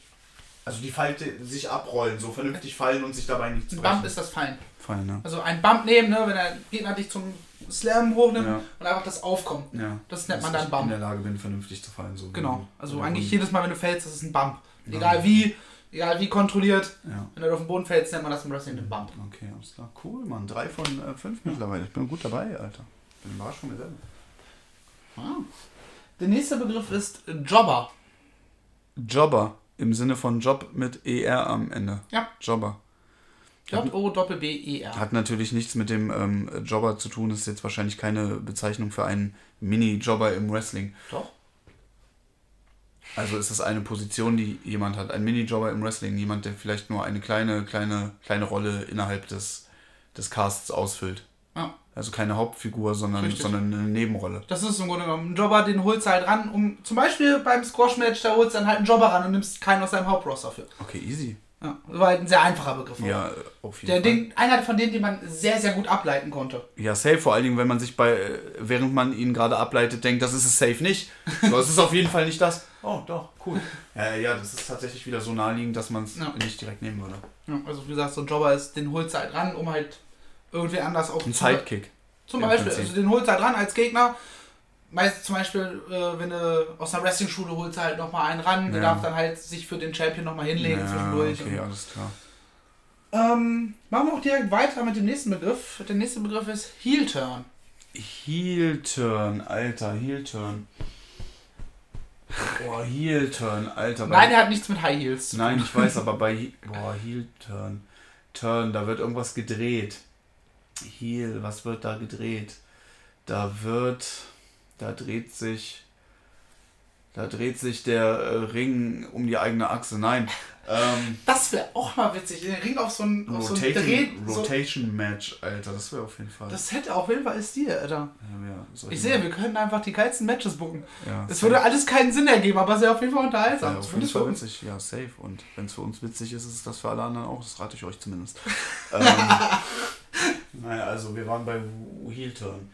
Speaker 3: Also, die Falte sich abrollen, so vernünftig fallen und sich dabei nichts
Speaker 2: ein Bump ist das Fallen.
Speaker 3: Fallen, ne?
Speaker 2: Also ein Bump nehmen, ne, wenn der Gegner dich zum Slam hochnimmt
Speaker 3: Ja.
Speaker 2: und einfach das Aufkommen.
Speaker 3: Ja.
Speaker 2: Das nennt man
Speaker 3: Dass
Speaker 2: dann
Speaker 3: ich
Speaker 2: Bump.
Speaker 3: in der Lage bin, vernünftig zu fallen. So
Speaker 2: Genau. Also
Speaker 3: Ja,
Speaker 2: eigentlich jedes Mal, wenn du fällst, das ist ein Bump. Egal wie, egal wie kontrolliert.
Speaker 3: Ja.
Speaker 2: Wenn du auf den Boden fällst, nennt man das im Wrestling einen Bump.
Speaker 3: Okay, alles klar. Cool, Mann. Drei von äh, fünf mittlerweile. Ich bin gut dabei, Alter. Bin überrascht von mir selber.
Speaker 2: Ah. Der nächste Begriff ist Jobber.
Speaker 3: Jobber. Im Sinne von Job mit ER am Ende.
Speaker 2: Ja.
Speaker 3: Jobber.
Speaker 2: J-O-B-B-E-R.
Speaker 3: Hat natürlich nichts mit dem ähm, Jobber zu tun. Ist jetzt wahrscheinlich keine Bezeichnung für einen Mini-Jobber im Wrestling.
Speaker 2: Doch.
Speaker 3: Also ist es eine Position, die jemand hat. Ein Mini-Jobber im Wrestling. Jemand, der vielleicht nur eine kleine, kleine, kleine Rolle innerhalb des, des Casts ausfüllt.
Speaker 2: Ja.
Speaker 3: Also keine Hauptfigur, sondern,
Speaker 2: Richtig.
Speaker 3: sondern eine Nebenrolle.
Speaker 2: Das ist im Grunde genommen ein Jobber, den holst du halt ran, um zum Beispiel beim Squash-Match, da holst du dann halt einen Jobber ran und nimmst keinen aus deinem Hauptroster für.
Speaker 3: Okay, easy.
Speaker 2: Ja, das war halt ein sehr einfacher Begriff.
Speaker 3: Ja, auf jeden
Speaker 2: Der
Speaker 3: Fall.
Speaker 2: Ding, einer von denen, die man sehr, sehr gut ableiten konnte.
Speaker 3: Ja, safe, vor allen Dingen, wenn man sich bei, äh, während man ihn gerade ableitet, denkt, das ist es safe nicht. So, es ist auf jeden Fall nicht das. Oh, doch, cool. Ja, ja, das ist tatsächlich wieder so naheliegend, dass man es
Speaker 2: Ja.
Speaker 3: nicht direkt nehmen würde.
Speaker 2: Ja, also wie gesagt, so ein Jobber ist, den holst du halt ran, um halt irgendwie anders auch
Speaker 3: Ein
Speaker 2: zu-
Speaker 3: Sidekick.
Speaker 2: Zum Beispiel, also den holst du halt ran als Gegner. Meist zum Beispiel, äh, wenn du aus einer Wrestling-Schule holst halt nochmal einen ran, der
Speaker 3: Ja.
Speaker 2: darf dann halt sich für den Champion nochmal hinlegen
Speaker 3: Ja,
Speaker 2: zwischendurch.
Speaker 3: okay, alles klar.
Speaker 2: Ähm, machen wir auch direkt weiter mit dem nächsten Begriff. Der nächste Begriff ist Heel Turn.
Speaker 3: Heel Turn, Alter, Heel Turn. Boah, Heel Turn, Alter.
Speaker 2: Nein, er hat nichts mit High Heels. zu
Speaker 3: Nein,
Speaker 2: tun.
Speaker 3: ich weiß, aber bei boah, Heel Turn. Turn, da wird irgendwas gedreht. Heel, was wird da gedreht? Da wird, da dreht sich, da dreht sich der äh, Ring um die eigene Achse. Nein, ähm,
Speaker 2: Das wäre auch mal witzig. Den Ring auf so ein, auf so
Speaker 3: Rotating.
Speaker 2: So,
Speaker 3: Rotation Match, Alter, das wäre auf jeden Fall.
Speaker 2: das hätte auf jeden Fall Stil, Alter.
Speaker 3: ja, ja,
Speaker 2: Ich sehe, wir können einfach die geilsten Matches booken.
Speaker 3: ja,
Speaker 2: Es
Speaker 3: safe.
Speaker 2: würde alles keinen Sinn ergeben, aber es wäre auf jeden Fall
Speaker 3: Ja,
Speaker 2: unterhaltsam.
Speaker 3: auf jeden Fall
Speaker 2: uns.
Speaker 3: witzig, ja, safe. Und wenn es für uns witzig ist, ist es das für alle anderen auch. Das rate ich euch zumindest. ähm, naja, also wir waren bei Heel Turn.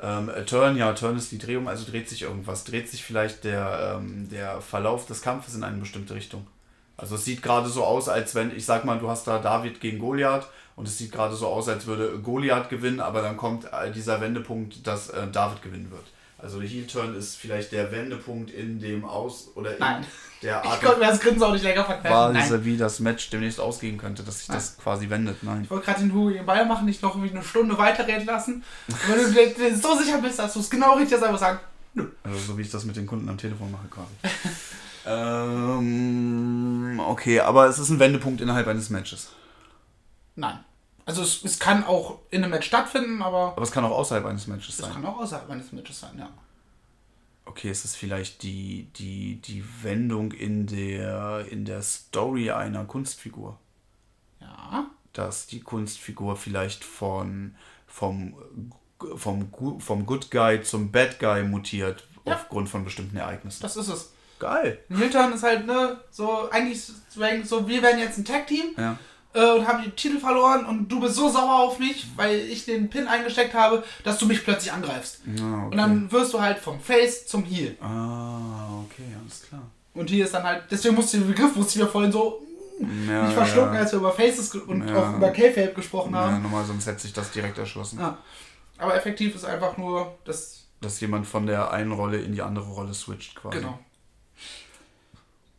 Speaker 3: Ähm, äh, Turn, ja, Turn ist die Drehung, also dreht sich irgendwas. Dreht sich vielleicht der, ähm, der Verlauf des Kampfes in eine bestimmte Richtung. Also es sieht gerade so aus, als wenn, ich sag mal, du hast da David gegen Goliath und es sieht gerade so aus, als würde Goliath gewinnen, aber dann kommt äh, dieser Wendepunkt, dass äh, David gewinnen wird. Also der Heel Turn ist vielleicht der Wendepunkt in dem Aus oder in
Speaker 2: Nein.
Speaker 3: der
Speaker 2: Ich
Speaker 3: Art
Speaker 2: konnte mir das Grinsen auch nicht länger verkneifen.
Speaker 3: Weise, wie das Match demnächst ausgehen könnte, dass sich das quasi wendet. Nein.
Speaker 2: Ich wollte gerade den Hugo den Ball machen, nicht noch irgendwie eine Stunde weiterreden lassen. Und wenn du so sicher bist, dass du es genau richtig einfach sagen,
Speaker 3: Also so wie ich das mit den Kunden am Telefon mache quasi. ähm, okay, aber es ist ein Wendepunkt innerhalb eines Matches.
Speaker 2: nein. Also es, es kann auch in einem Match stattfinden, aber
Speaker 3: Aber es kann auch außerhalb eines Matches
Speaker 2: es
Speaker 3: sein.
Speaker 2: kann auch außerhalb eines Matches sein, ja.
Speaker 3: Okay, ist es vielleicht die, die, die Wendung in der, in der Story einer Kunstfigur?
Speaker 2: Ja.
Speaker 3: Dass die Kunstfigur vielleicht von, vom, vom, vom Good Guy zum Bad Guy mutiert
Speaker 2: Ja.
Speaker 3: aufgrund von bestimmten Ereignissen.
Speaker 2: Das ist es.
Speaker 3: Geil.
Speaker 2: Heel-Turn ist halt, ne, so, eigentlich so, so, wir werden jetzt ein Tag-Team
Speaker 3: Ja.
Speaker 2: Äh, und haben den Titel verloren und du bist so sauer auf mich, weil ich den Pin eingesteckt habe, dass du mich plötzlich angreifst.
Speaker 3: Ja, okay.
Speaker 2: Und dann wirst du halt vom Face zum Heel.
Speaker 3: Ah, okay, alles klar.
Speaker 2: Und hier ist dann halt, deswegen musste den Begriff, musste ich mir vorhin so
Speaker 3: Ja,
Speaker 2: nicht verschlucken,
Speaker 3: ja.
Speaker 2: als wir über Faces und
Speaker 3: Ja.
Speaker 2: auch über K-Fape gesprochen
Speaker 3: Ja,
Speaker 2: haben.
Speaker 3: normal, sonst hätte sich das direkt erschlossen.
Speaker 2: Ja. Aber effektiv ist einfach nur, dass
Speaker 3: Dass jemand von der einen Rolle in die andere Rolle switcht quasi.
Speaker 2: Genau.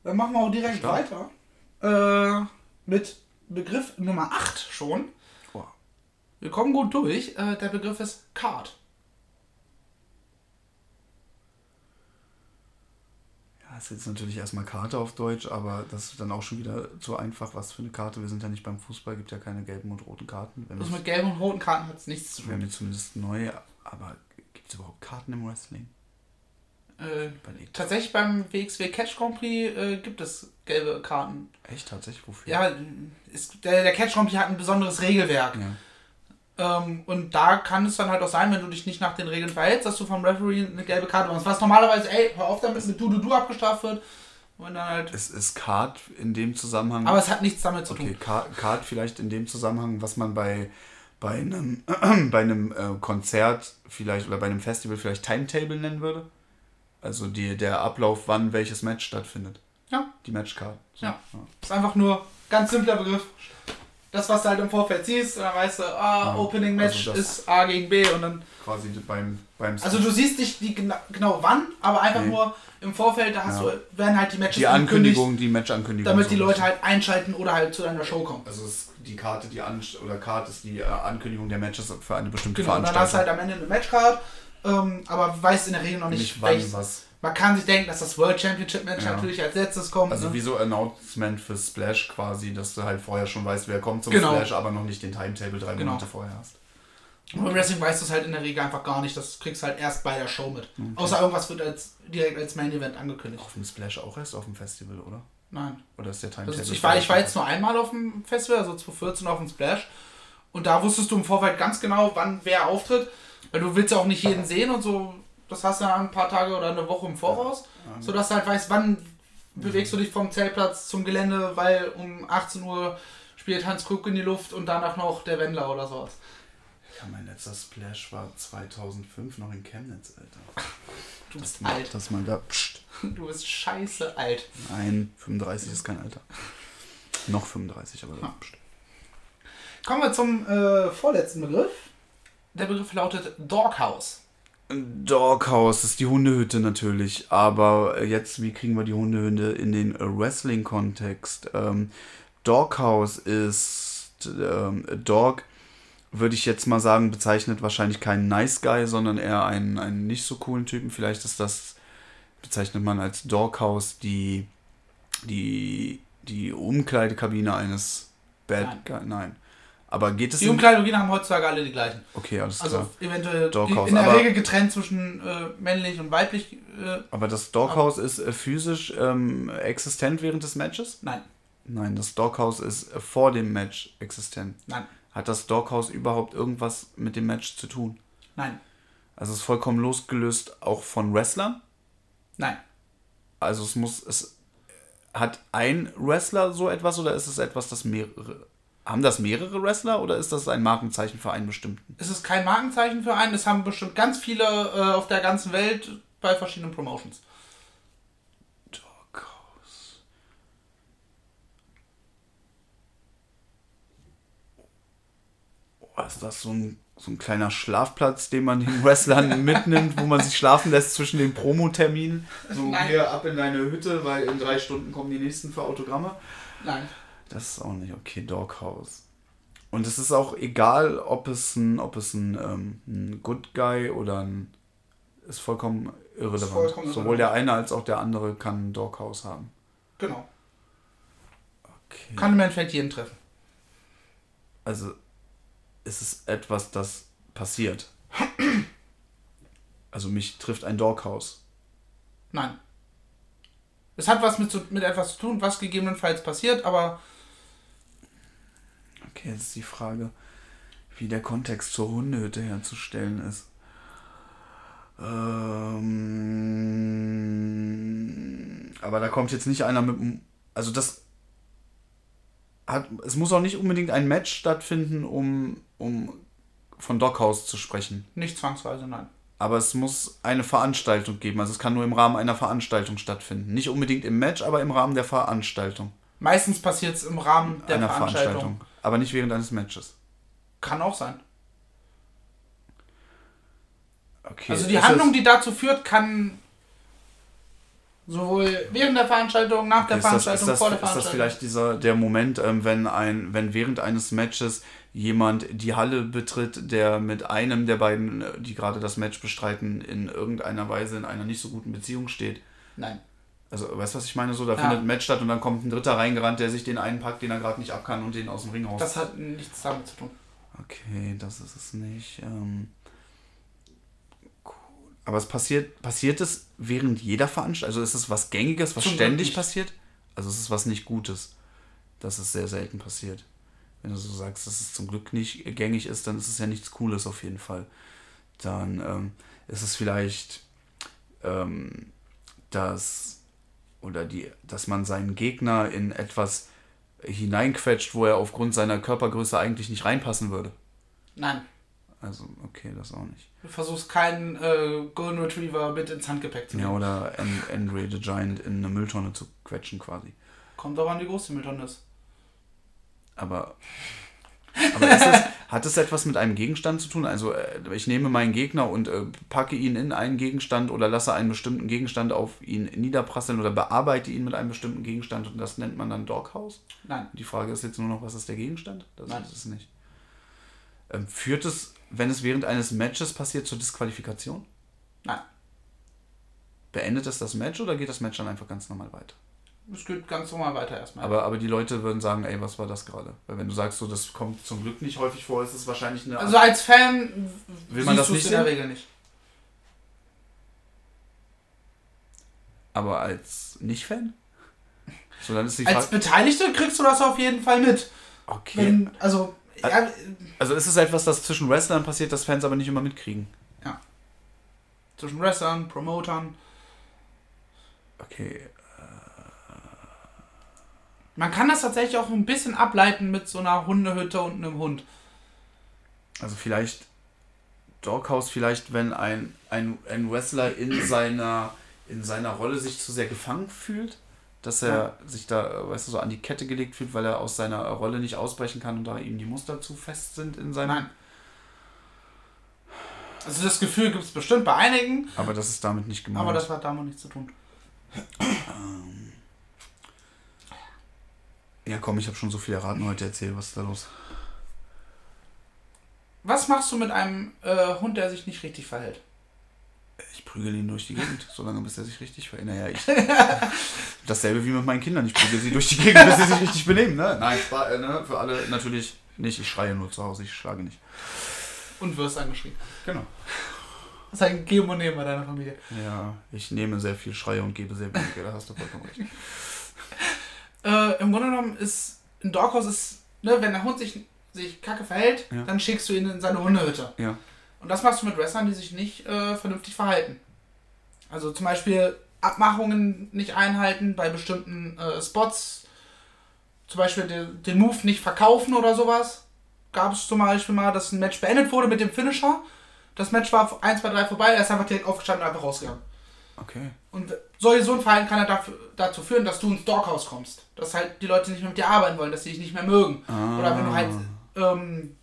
Speaker 2: Dann machen wir auch direkt
Speaker 3: Stark.
Speaker 2: weiter. Äh, mit Begriff Nummer 8 schon.
Speaker 3: Wow.
Speaker 2: Wir kommen gut durch. Äh, der Begriff ist Card.
Speaker 3: Ja, ist jetzt natürlich erstmal Karte auf Deutsch, aber das ist dann auch schon wieder zu einfach. Was für eine Karte? Wir sind ja nicht beim Fußball, gibt ja keine gelben und roten Karten. Wenn
Speaker 2: Das mit gelben und roten Karten hat es nichts zu
Speaker 3: wäre
Speaker 2: tun.
Speaker 3: mir zumindest neu, aber gibt es überhaupt Karten im Wrestling?
Speaker 2: Äh, tatsächlich beim WXW Catch Grand Prix äh, gibt es gelbe Karten.
Speaker 3: Echt tatsächlich? Wofür?
Speaker 2: Ja, ist, der, der Catch Grand Prix hat ein besonderes Regelwerk.
Speaker 3: Ja.
Speaker 2: Ähm, und da kann es dann halt auch sein, wenn du dich nicht nach den Regeln verhältst, dass du vom Referee eine gelbe Karte bekommst. Was normalerweise, ey, hör auf damit, mit Du-Du-Du abgestraft wird. Und dann halt.
Speaker 3: Es ist Card in dem Zusammenhang.
Speaker 2: Aber es hat nichts damit zu
Speaker 3: Okay,
Speaker 2: tun.
Speaker 3: Ka- Card vielleicht in dem Zusammenhang, was man bei, bei einem, bei einem äh, Konzert vielleicht oder bei einem Festival vielleicht Timetable nennen würde. Also die, der Ablauf, wann welches Match stattfindet.
Speaker 2: Ja.
Speaker 3: Die Matchcard. So,
Speaker 2: Ja. Ist einfach nur ganz simpler Begriff. Das, was du halt im Vorfeld siehst, und dann weißt du, ah,
Speaker 3: Ja,
Speaker 2: Opening Match
Speaker 3: also
Speaker 2: ist A gegen B und dann.
Speaker 3: Quasi beim, beim
Speaker 2: Also du siehst nicht die gena genau wann, aber einfach
Speaker 3: Nee.
Speaker 2: nur im Vorfeld, da hast
Speaker 3: Ja.
Speaker 2: du, werden halt die Matches
Speaker 3: die Ankündigung, die Matchankündigung.
Speaker 2: damit die Leute halt einschalten oder halt zu deiner Show kommen.
Speaker 3: Also ist die Karte, die An oder Card ist die äh, Ankündigung der Matches für eine bestimmte
Speaker 2: Genau, und dann hast du halt am Ende eine Matchcard, ähm, aber weißt in der Regel noch nicht,
Speaker 3: nicht
Speaker 2: welches.
Speaker 3: was.
Speaker 2: Man kann sich denken, dass das World Championship Match
Speaker 3: Ja.
Speaker 2: natürlich als letztes kommt.
Speaker 3: Also
Speaker 2: ne?
Speaker 3: wie so Announcement für Splash quasi, dass du halt vorher schon weißt, wer kommt zum
Speaker 2: Genau.
Speaker 3: Splash, aber noch nicht den Timetable drei
Speaker 2: Genau.
Speaker 3: Monate vorher hast.
Speaker 2: Und beim Wrestling weißt du es halt in der Regel einfach gar nicht. Das kriegst du halt erst bei der Show mit. Außer irgendwas wird als, direkt als Main Event angekündigt.
Speaker 3: Auf dem Splash auch erst auf dem Festival, oder?
Speaker 2: Nein.
Speaker 3: Oder ist der Timetable?
Speaker 2: ist, ich, war, ich war jetzt nur einmal auf dem Festival, also 2014 auf dem Splash. Und da wusstest du im Vorfeld ganz genau, wann wer auftritt. Weil du willst ja auch nicht jeden sehen und so. Das hast du dann ein paar Tage oder eine Woche im Voraus. Sodass du halt weißt, wann bewegst du dich vom Zeltplatz zum Gelände, weil um 18 Uhr spielt Hans Kuck in die Luft und danach noch der Wendler oder sowas.
Speaker 3: Ja, mein letzter Splash war 2005 noch in Chemnitz, Alter.
Speaker 2: Du bist
Speaker 3: Mal-
Speaker 2: alt.
Speaker 3: Das mal da. Psst.
Speaker 2: Du bist scheiße alt.
Speaker 3: Nein, 35 ist kein Alter. Noch 35, aber psst.
Speaker 2: Kommen wir zum äh, vorletzten Begriff. Der Begriff lautet Doghouse.
Speaker 3: Doghouse ist die Hundehütte natürlich, aber jetzt, wie kriegen wir die Hundehütte in den Wrestling-Kontext? Ähm, Doghouse ist, ähm, Dog, würde ich jetzt mal sagen, bezeichnet wahrscheinlich keinen Nice Guy, sondern eher einen, einen nicht so coolen Typen. Vielleicht ist das, bezeichnet man als Doghouse die, die, die Umkleidekabine eines Bad
Speaker 2: Nein.
Speaker 3: Guy. Nein. Aber geht es
Speaker 2: Die Umkleidekabinen haben heutzutage alle die gleichen.
Speaker 3: Okay, alles
Speaker 2: Also
Speaker 3: klar.
Speaker 2: eventuell
Speaker 3: Doghouse,
Speaker 2: in der
Speaker 3: aber-
Speaker 2: Regel getrennt zwischen äh, männlich und weiblich. Äh,
Speaker 3: Aber das Doghouse ist äh, physisch ähm, existent während des Matches?
Speaker 2: nein,
Speaker 3: Nein, das Doghouse ist äh, vor dem Match existent.
Speaker 2: nein,
Speaker 3: Hat das Doghouse überhaupt irgendwas mit dem Match zu tun?
Speaker 2: nein,
Speaker 3: Also es ist vollkommen losgelöst auch von Wrestlern.
Speaker 2: nein.
Speaker 3: Also es muss, es hat ein Wrestler so etwas oder ist es etwas, das mehrere, haben das mehrere Wrestler oder ist das ein Markenzeichen für einen bestimmten?
Speaker 2: Es ist kein Markenzeichen für einen. Es haben bestimmt ganz viele äh, auf der ganzen Welt bei verschiedenen Promotions.
Speaker 3: Doghouse. Oh, ist das so ein, so ein kleiner Schlafplatz, den man den Wrestlern mitnimmt, wo man sich schlafen lässt zwischen den Promoterminen? So
Speaker 2: Nein.
Speaker 3: hier ab in deine Hütte, weil in drei Stunden kommen die nächsten für Autogramme.
Speaker 2: Nein.
Speaker 3: Das ist auch nicht okay, Doghouse. Und es ist auch egal, ob es ein, ob es ein, ähm, ein Good Guy oder ein. Ist vollkommen irrelevant.
Speaker 2: vollkommen
Speaker 3: Sowohl der eine als auch der andere kann ein Doghouse haben.
Speaker 2: Genau.
Speaker 3: Okay.
Speaker 2: Kann im Endeffekt jeden treffen.
Speaker 3: Also ist es etwas, das passiert. Also mich trifft ein Doghouse.
Speaker 2: Nein. Es hat was mit, zu, mit etwas zu tun, was gegebenenfalls passiert, aber
Speaker 3: Okay, jetzt ist die Frage, wie der Kontext zur Hundehütte herzustellen ist. Ähm, aber da kommt jetzt nicht einer mit. Also das hat. Es muss auch nicht unbedingt ein Match stattfinden, um, um von Doghouse zu sprechen.
Speaker 2: nicht zwangsweise, nein.
Speaker 3: Aber es muss eine Veranstaltung geben. Also es kann nur im Rahmen einer Veranstaltung stattfinden. Nicht unbedingt im Match, aber im Rahmen der Veranstaltung.
Speaker 2: Meistens passiert es im Rahmen der
Speaker 3: einer
Speaker 2: Veranstaltung.
Speaker 3: Aber nicht während eines Matches.
Speaker 2: Kann auch sein.
Speaker 3: Okay.
Speaker 2: Also die Handlung,
Speaker 3: das-
Speaker 2: die dazu führt, kann sowohl während der Veranstaltung, nach der
Speaker 3: das, ist,
Speaker 2: Veranstaltung,
Speaker 3: das,
Speaker 2: vor der
Speaker 3: ist das
Speaker 2: Veranstaltung.
Speaker 3: vielleicht dieser der Moment, ähm, wenn ein, wenn während eines Matches jemand die Halle betritt, der mit einem der beiden, äh, die gerade das Match bestreiten, in irgendeiner Weise in einer nicht so guten Beziehung steht?
Speaker 2: Nein.
Speaker 3: Also, weißt du, was ich meine? So, da
Speaker 2: Ja.
Speaker 3: findet ein Match statt und dann kommt ein Dritter reingerannt, der sich den einen packt, den er gerade nicht ab kann und den aus dem Ring haut.
Speaker 2: Das hat nichts damit zu tun.
Speaker 3: Okay, das ist es nicht. Ähm, cool. Aber es passiert, passiert es während jeder Veranstaltung? Also ist es was Gängiges, was
Speaker 2: Zum
Speaker 3: ständig passiert? Also es ist was nicht Gutes, dass es sehr selten passiert. Wenn du so sagst, dass es zum Glück nicht gängig ist, dann ist es ja nichts Cooles auf jeden Fall. Dann ähm, ist es vielleicht, ähm, dass oder die, dass man seinen Gegner in etwas hineinquetscht, wo er aufgrund seiner Körpergröße eigentlich nicht reinpassen würde.
Speaker 2: Nein.
Speaker 3: Also, okay, das auch nicht.
Speaker 2: Du versuchst keinen äh, Golden Retriever mit ins Handgepäck zu
Speaker 3: Ja,
Speaker 2: nehmen.
Speaker 3: oder An- Andre the Giant in eine Mülltonne zu quetschen quasi.
Speaker 2: Kommt aber an, wie groß die Mülltonne ist.
Speaker 3: Aber, aber ist es, hat es etwas mit einem Gegenstand zu tun? Also äh, ich nehme meinen Gegner und äh, packe ihn in einen Gegenstand oder lasse einen bestimmten Gegenstand auf ihn niederprasseln oder bearbeite ihn mit einem bestimmten Gegenstand und das nennt man dann Doghouse?
Speaker 2: Nein.
Speaker 3: Die Frage ist jetzt nur noch, was ist der Gegenstand? Das
Speaker 2: Nein.
Speaker 3: ist es nicht. Ähm, führt es, wenn es während eines Matches passiert, zur Disqualifikation?
Speaker 2: Nein.
Speaker 3: Beendet es das Match oder geht das Match dann einfach ganz normal weiter?
Speaker 2: Es geht ganz normal weiter erstmal.
Speaker 3: Aber, aber die Leute würden sagen, ey, was war das gerade? Weil wenn du sagst, so, das kommt zum Glück nicht häufig vor, ist es wahrscheinlich eine...
Speaker 2: also als Fan
Speaker 3: Will man das nicht
Speaker 2: in der? Regel nicht.
Speaker 3: aber als Nicht-Fan? So, dann ist die
Speaker 2: Als
Speaker 3: Frage...
Speaker 2: Beteiligte kriegst du das auf jeden Fall mit.
Speaker 3: Okay.
Speaker 2: Wenn, also, ja,
Speaker 3: Also ist es etwas, das zwischen Wrestlern passiert, das Fans aber nicht immer mitkriegen?
Speaker 2: zwischen Wrestlern, Promotern.
Speaker 3: Okay.
Speaker 2: Man kann das tatsächlich auch ein bisschen ableiten mit so einer Hundehütte und einem Hund.
Speaker 3: Also vielleicht Doghouse, vielleicht wenn ein, ein, ein Wrestler in seiner, in seiner Rolle sich zu sehr gefangen fühlt, dass er
Speaker 2: Ja.
Speaker 3: sich da, weißt du, so an die Kette gelegt fühlt, weil er aus seiner Rolle nicht ausbrechen kann und da ihm die Muster zu fest sind in seinem...
Speaker 2: Nein. Also das Gefühl gibt es bestimmt bei einigen,
Speaker 3: Aber das ist damit nicht gemeint.
Speaker 2: aber das hat damit nichts zu tun.
Speaker 3: Ja komm, ich habe schon so viel erraten heute erzählt, was ist da los?
Speaker 2: Was machst du mit einem äh, Hund, der sich nicht richtig verhält?
Speaker 3: Ich prügel ihn durch die Gegend, solange bis er sich richtig verhält. Naja, ich. Dasselbe wie mit meinen Kindern. Ich prügel sie durch die Gegend, bis sie sich richtig benehmen. Ne? Nein, Spa- äh, ne? für alle natürlich nicht. Ich schreie nur zu Hause, ich schlage nicht.
Speaker 2: Und wirst angeschrien.
Speaker 3: Genau.
Speaker 2: Das ist ein Geben und Nehmen bei deiner Familie.
Speaker 3: Ja, ich nehme sehr viel Schreie und gebe sehr wenig. Da hast du vollkommen recht.
Speaker 2: Äh, Im Grunde genommen ist ein Doghouse ist, ne, wenn der Hund sich, sich kacke verhält,
Speaker 3: Ja.
Speaker 2: dann schickst du ihn in seine Hundehütte.
Speaker 3: Ja.
Speaker 2: Und das machst du mit Wrestlern, die sich nicht äh, vernünftig verhalten. Also zum Beispiel Abmachungen nicht einhalten bei bestimmten äh, Spots. Zum Beispiel den, den Move nicht verkaufen oder sowas. Gab es zum Beispiel mal, dass ein Match beendet wurde mit dem Finisher. Das Match war 1, 2, 3 vorbei, er ist einfach direkt aufgestanden und einfach rausgegangen.
Speaker 3: Okay.
Speaker 2: Und solche so ein Verhalten kann er dafür, dazu führen, dass du ins Doghouse kommst. Dass halt die Leute nicht mehr mit dir arbeiten wollen, dass sie dich nicht mehr mögen.
Speaker 3: Ah.
Speaker 2: Oder wenn du halt ähm,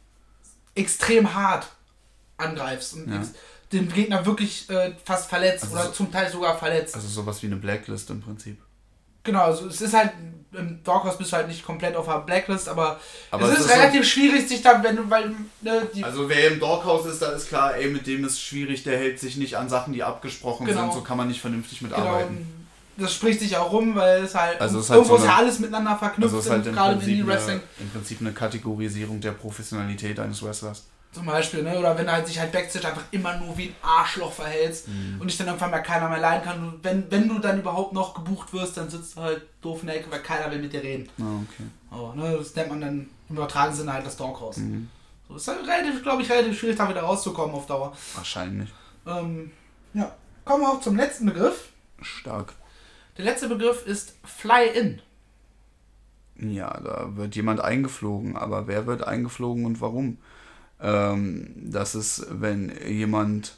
Speaker 2: extrem hart angreifst und
Speaker 3: Ja.
Speaker 2: den Gegner wirklich äh, fast verletzt
Speaker 3: Also
Speaker 2: oder
Speaker 3: so-
Speaker 2: zum Teil sogar verletzt.
Speaker 3: Also sowas wie eine Blacklist im Prinzip.
Speaker 2: Genau, also es ist halt, im Doghouse bist du halt nicht komplett auf der Blacklist, aber,
Speaker 3: Aber
Speaker 2: es,
Speaker 3: es
Speaker 2: ist,
Speaker 3: ist so-
Speaker 2: relativ schwierig, sich da, wenn du, weil, ne, die,
Speaker 3: Also wer im Doghouse ist, da ist klar, ey, mit dem ist schwierig, der hält sich nicht an Sachen, die abgesprochen
Speaker 2: Genau.
Speaker 3: sind, so kann man nicht vernünftig
Speaker 2: genau,
Speaker 3: mitarbeiten.
Speaker 2: das spricht sich auch rum, weil es halt,
Speaker 3: Also es ist halt
Speaker 2: irgendwo
Speaker 3: so
Speaker 2: ist ja
Speaker 3: eine-
Speaker 2: alles miteinander verknüpft,
Speaker 3: Also ist halt
Speaker 2: in-
Speaker 3: im
Speaker 2: gerade
Speaker 3: Prinzip,
Speaker 2: Indie-Wrestling.
Speaker 3: eine, im Prinzip eine Kategorisierung der Professionalität eines Wrestlers.
Speaker 2: Zum Beispiel, ne? Oder wenn du halt sich halt Backstage einfach immer nur wie ein Arschloch verhältst
Speaker 3: Mhm.
Speaker 2: und dich dann irgendwann mal keiner mehr leiden kann. Und wenn, wenn du dann überhaupt noch gebucht wirst, dann sitzt du halt doof in der Ecke, weil keiner will mit dir reden.
Speaker 3: Ah, okay.
Speaker 2: Aber, ne, das nennt man dann im übertragenen Sinne halt das Doghouse.
Speaker 3: Mhm.
Speaker 2: So ist halt relativ, glaube ich, relativ schwierig, da wieder rauszukommen auf Dauer.
Speaker 3: Wahrscheinlich.
Speaker 2: Ähm, ja. Kommen wir auch zum letzten Begriff.
Speaker 3: Stark.
Speaker 2: Der letzte Begriff ist Fly-In.
Speaker 3: Ja, da wird jemand eingeflogen, aber wer wird eingeflogen und warum? Ähm, das ist, wenn jemand,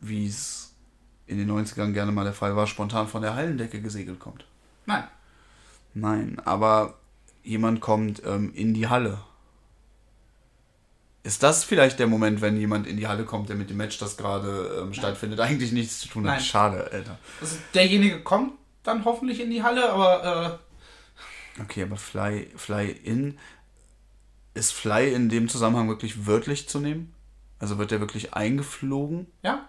Speaker 3: wie es in den 90ern gerne mal der Fall war, spontan von der Hallendecke gesegelt kommt.
Speaker 2: Nein.
Speaker 3: Nein, aber jemand kommt ähm, in die Halle. Ist das vielleicht der Moment, wenn jemand in die Halle kommt, der mit dem Match, das gerade ähm, stattfindet, eigentlich nichts zu tun hat?
Speaker 2: Nein.
Speaker 3: Schade, Alter.
Speaker 2: Also derjenige kommt dann hoffentlich in die Halle, aber äh,
Speaker 3: Okay, aber Fly, Fly in. Ist Fly in dem Zusammenhang wirklich wörtlich zu nehmen? Also wird der wirklich eingeflogen?
Speaker 2: ja,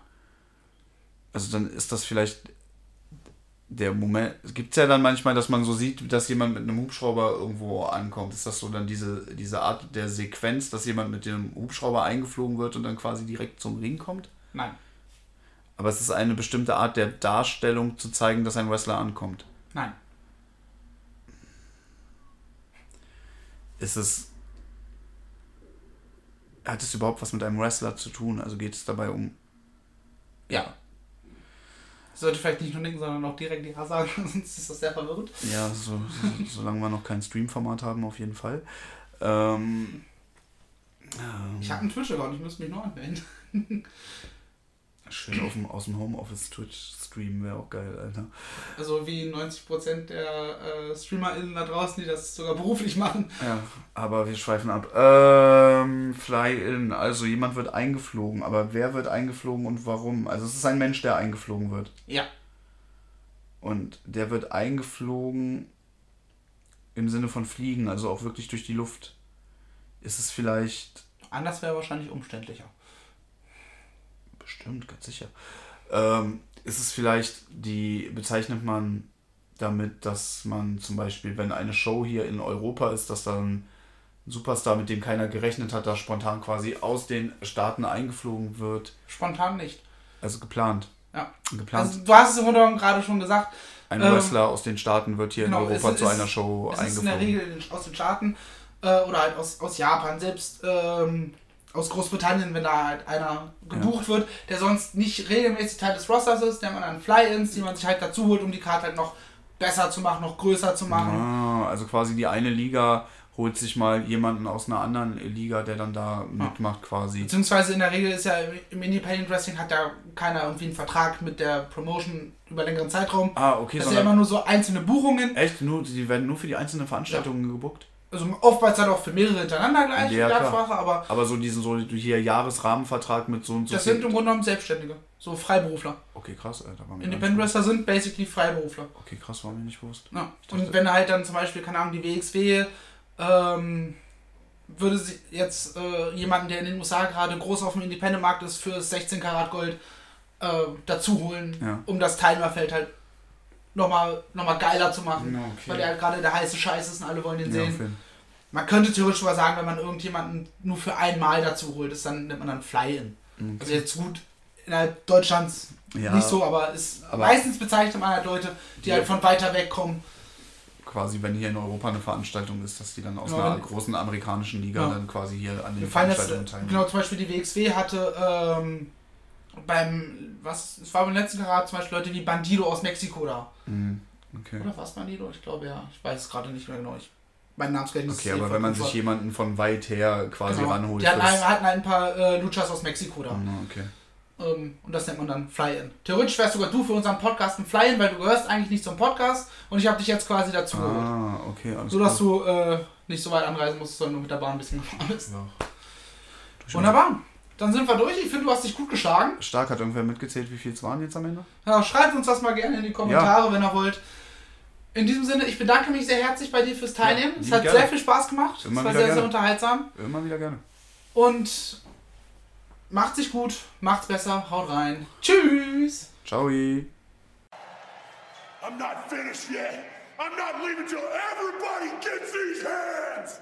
Speaker 3: Also dann ist das vielleicht der Moment. Gibt es ja dann manchmal, dass man so sieht, dass jemand mit einem Hubschrauber irgendwo ankommt. Ist das so dann diese, diese Art der Sequenz, dass jemand mit dem Hubschrauber eingeflogen wird und dann quasi direkt zum Ring kommt?
Speaker 2: nein,
Speaker 3: Aber es ist eine bestimmte Art der Darstellung zu zeigen, dass ein Wrestler ankommt.
Speaker 2: nein.
Speaker 3: Ist es. Hat es überhaupt was mit einem Wrestler zu tun? Also geht es dabei um.
Speaker 2: Ja. Ich sollte vielleicht nicht nur nicken, sondern auch direkt Ja sagen, sonst ist das sehr verwirrend.
Speaker 3: Ja, so, so, solange wir noch kein Stream-Format haben, auf jeden Fall. Ähm, ähm,
Speaker 2: Ich habe einen Twitch-Account, ich müsste mich nur anmelden.
Speaker 3: Schön auf dem, aus dem Homeoffice Twitch streamen wäre auch geil, Alter.
Speaker 2: Also wie 90% der äh, StreamerInnen da draußen, die das sogar beruflich machen.
Speaker 3: Ja, aber wir schweifen ab. Ähm, Fly-In, also jemand wird eingeflogen, aber wer wird eingeflogen und warum? Also es ist ein Mensch, der eingeflogen wird.
Speaker 2: Ja.
Speaker 3: Und der wird eingeflogen im Sinne von fliegen, also auch wirklich durch die Luft. Ist es vielleicht
Speaker 2: Anders wäre wahrscheinlich umständlicher.
Speaker 3: Bestimmt, ganz sicher. Ähm, ist es vielleicht, die bezeichnet man damit, dass man zum Beispiel, wenn eine Show hier in Europa ist, dass dann ein Superstar, mit dem keiner gerechnet hat, da spontan quasi aus den Staaten eingeflogen wird.
Speaker 2: Spontan nicht.
Speaker 3: Also geplant.
Speaker 2: Ja.
Speaker 3: Geplant.
Speaker 2: Also du hast es im Grunde gerade schon gesagt.
Speaker 3: ein
Speaker 2: ähm,
Speaker 3: Wrestler aus den Staaten wird hier
Speaker 2: genau,
Speaker 3: in Europa
Speaker 2: es
Speaker 3: zu
Speaker 2: ist-
Speaker 3: einer Show
Speaker 2: Es ist in der
Speaker 3: eingeflogen.
Speaker 2: Regel aus den Staaten äh, oder halt aus, aus Japan, selbst ähm, aus Großbritannien, wenn da halt einer gebucht wird, der sonst nicht regelmäßig Teil des Rosters ist, der man dann Fly-Ins, die man sich halt dazu holt, um die Karte halt noch besser zu machen, noch größer zu machen.
Speaker 3: Ah, also quasi die eine Liga holt sich mal jemanden aus einer anderen Liga, der dann da mitmacht quasi.
Speaker 2: Beziehungsweise in der Regel ist ja im Independent Wrestling hat ja keiner irgendwie einen Vertrag mit der Promotion über längeren Zeitraum.
Speaker 3: Ah, okay,
Speaker 2: Das sind ja immer nur so einzelne Buchungen.
Speaker 3: echt nur, die werden nur für die einzelnen Veranstaltungen gebuckt.
Speaker 2: Also oftmals halt auch für mehrere hintereinander gleich,
Speaker 3: Ja.
Speaker 2: Absprache, aber
Speaker 3: Aber so diesen so hier Jahresrahmenvertrag mit so und so.
Speaker 2: das sind im Grunde genommen Selbstständige, so Freiberufler.
Speaker 3: okay, krass, Alter. War mir
Speaker 2: Independent Wrestler sind basically Freiberufler.
Speaker 3: Okay, krass, war mir nicht bewusst.
Speaker 2: Ja.
Speaker 3: dachte-
Speaker 2: Und wenn halt dann zum Beispiel, keine Ahnung, die WXW ähm, würde sie jetzt äh, jemanden, der in den USA gerade groß auf dem Independent-Markt ist, für 16 Karat Gold äh, dazu holen,
Speaker 3: Ja.
Speaker 2: um das Teilnehmerfeld halt nochmal noch mal geiler zu machen.
Speaker 3: Okay.
Speaker 2: Weil der halt gerade der heiße Scheiß ist und alle wollen den
Speaker 3: Ja,
Speaker 2: sehen.
Speaker 3: jeden-
Speaker 2: Man könnte theoretisch mal sagen, wenn man irgendjemanden nur für einmal dazu holt, ist dann nennt man dann Fly-In.
Speaker 3: Okay.
Speaker 2: Also jetzt gut, innerhalb Deutschlands
Speaker 3: Ja.
Speaker 2: nicht so, aber ist
Speaker 3: Aber-
Speaker 2: meistens bezeichnet man halt Leute, die
Speaker 3: Ja.
Speaker 2: halt von weiter weg kommen.
Speaker 3: Quasi, wenn hier in Europa eine Veranstaltung ist, dass die dann aus
Speaker 2: Ja,
Speaker 3: einer großen amerikanischen Liga dann quasi hier an den Veranstaltungen teilnehmen.
Speaker 2: genau, zum Beispiel die WXW hatte ähm, beim, was, es war beim letzten Karat zum Beispiel Leute wie Bandido aus Mexiko da.
Speaker 3: Mhm. Okay.
Speaker 2: Oder was Bandido? Ich glaube ja. Ich weiß es gerade nicht mehr genau. Ich, mein Namensgedächtnis
Speaker 3: Okay,
Speaker 2: eh
Speaker 3: aber wenn man sich jemanden von weit her quasi
Speaker 2: Genau.
Speaker 3: ranholt.
Speaker 2: Die hatten, ein, hatten ein paar äh, Luchas aus Mexiko da.
Speaker 3: Ah, okay.
Speaker 2: Ähm, und das nennt man dann Fly-In. Theoretisch wärst sogar du für unseren Podcast ein Fly-In, weil du gehörst eigentlich nicht zum Podcast und ich habe dich jetzt quasi dazu geholt.
Speaker 3: Ah, okay, alles
Speaker 2: So dass du äh, nicht so weit anreisen musst, sondern nur mit der Bahn ein bisschen gefahren bist.
Speaker 3: Ja.
Speaker 2: Wunderbar. Dann sind wir durch. Ich finde, du hast dich gut geschlagen.
Speaker 3: Stark hat irgendwer mitgezählt, wie viel es waren jetzt am Ende?
Speaker 2: Ja, schreibt uns das mal gerne in die Kommentare, wenn ihr wollt. In diesem Sinne, ich bedanke mich sehr herzlich bei dir fürs Teilnehmen.
Speaker 3: Ja,
Speaker 2: es hat
Speaker 3: gerne.
Speaker 2: sehr viel Spaß gemacht.
Speaker 3: Immer
Speaker 2: es war sehr,
Speaker 3: gerne.
Speaker 2: sehr unterhaltsam.
Speaker 3: Immer wieder gerne.
Speaker 2: Und macht sich gut, macht's besser, haut rein. Tschüss!
Speaker 3: Ciao.
Speaker 4: I'm not finished yet. I'm not leaving till everybody gets these hands.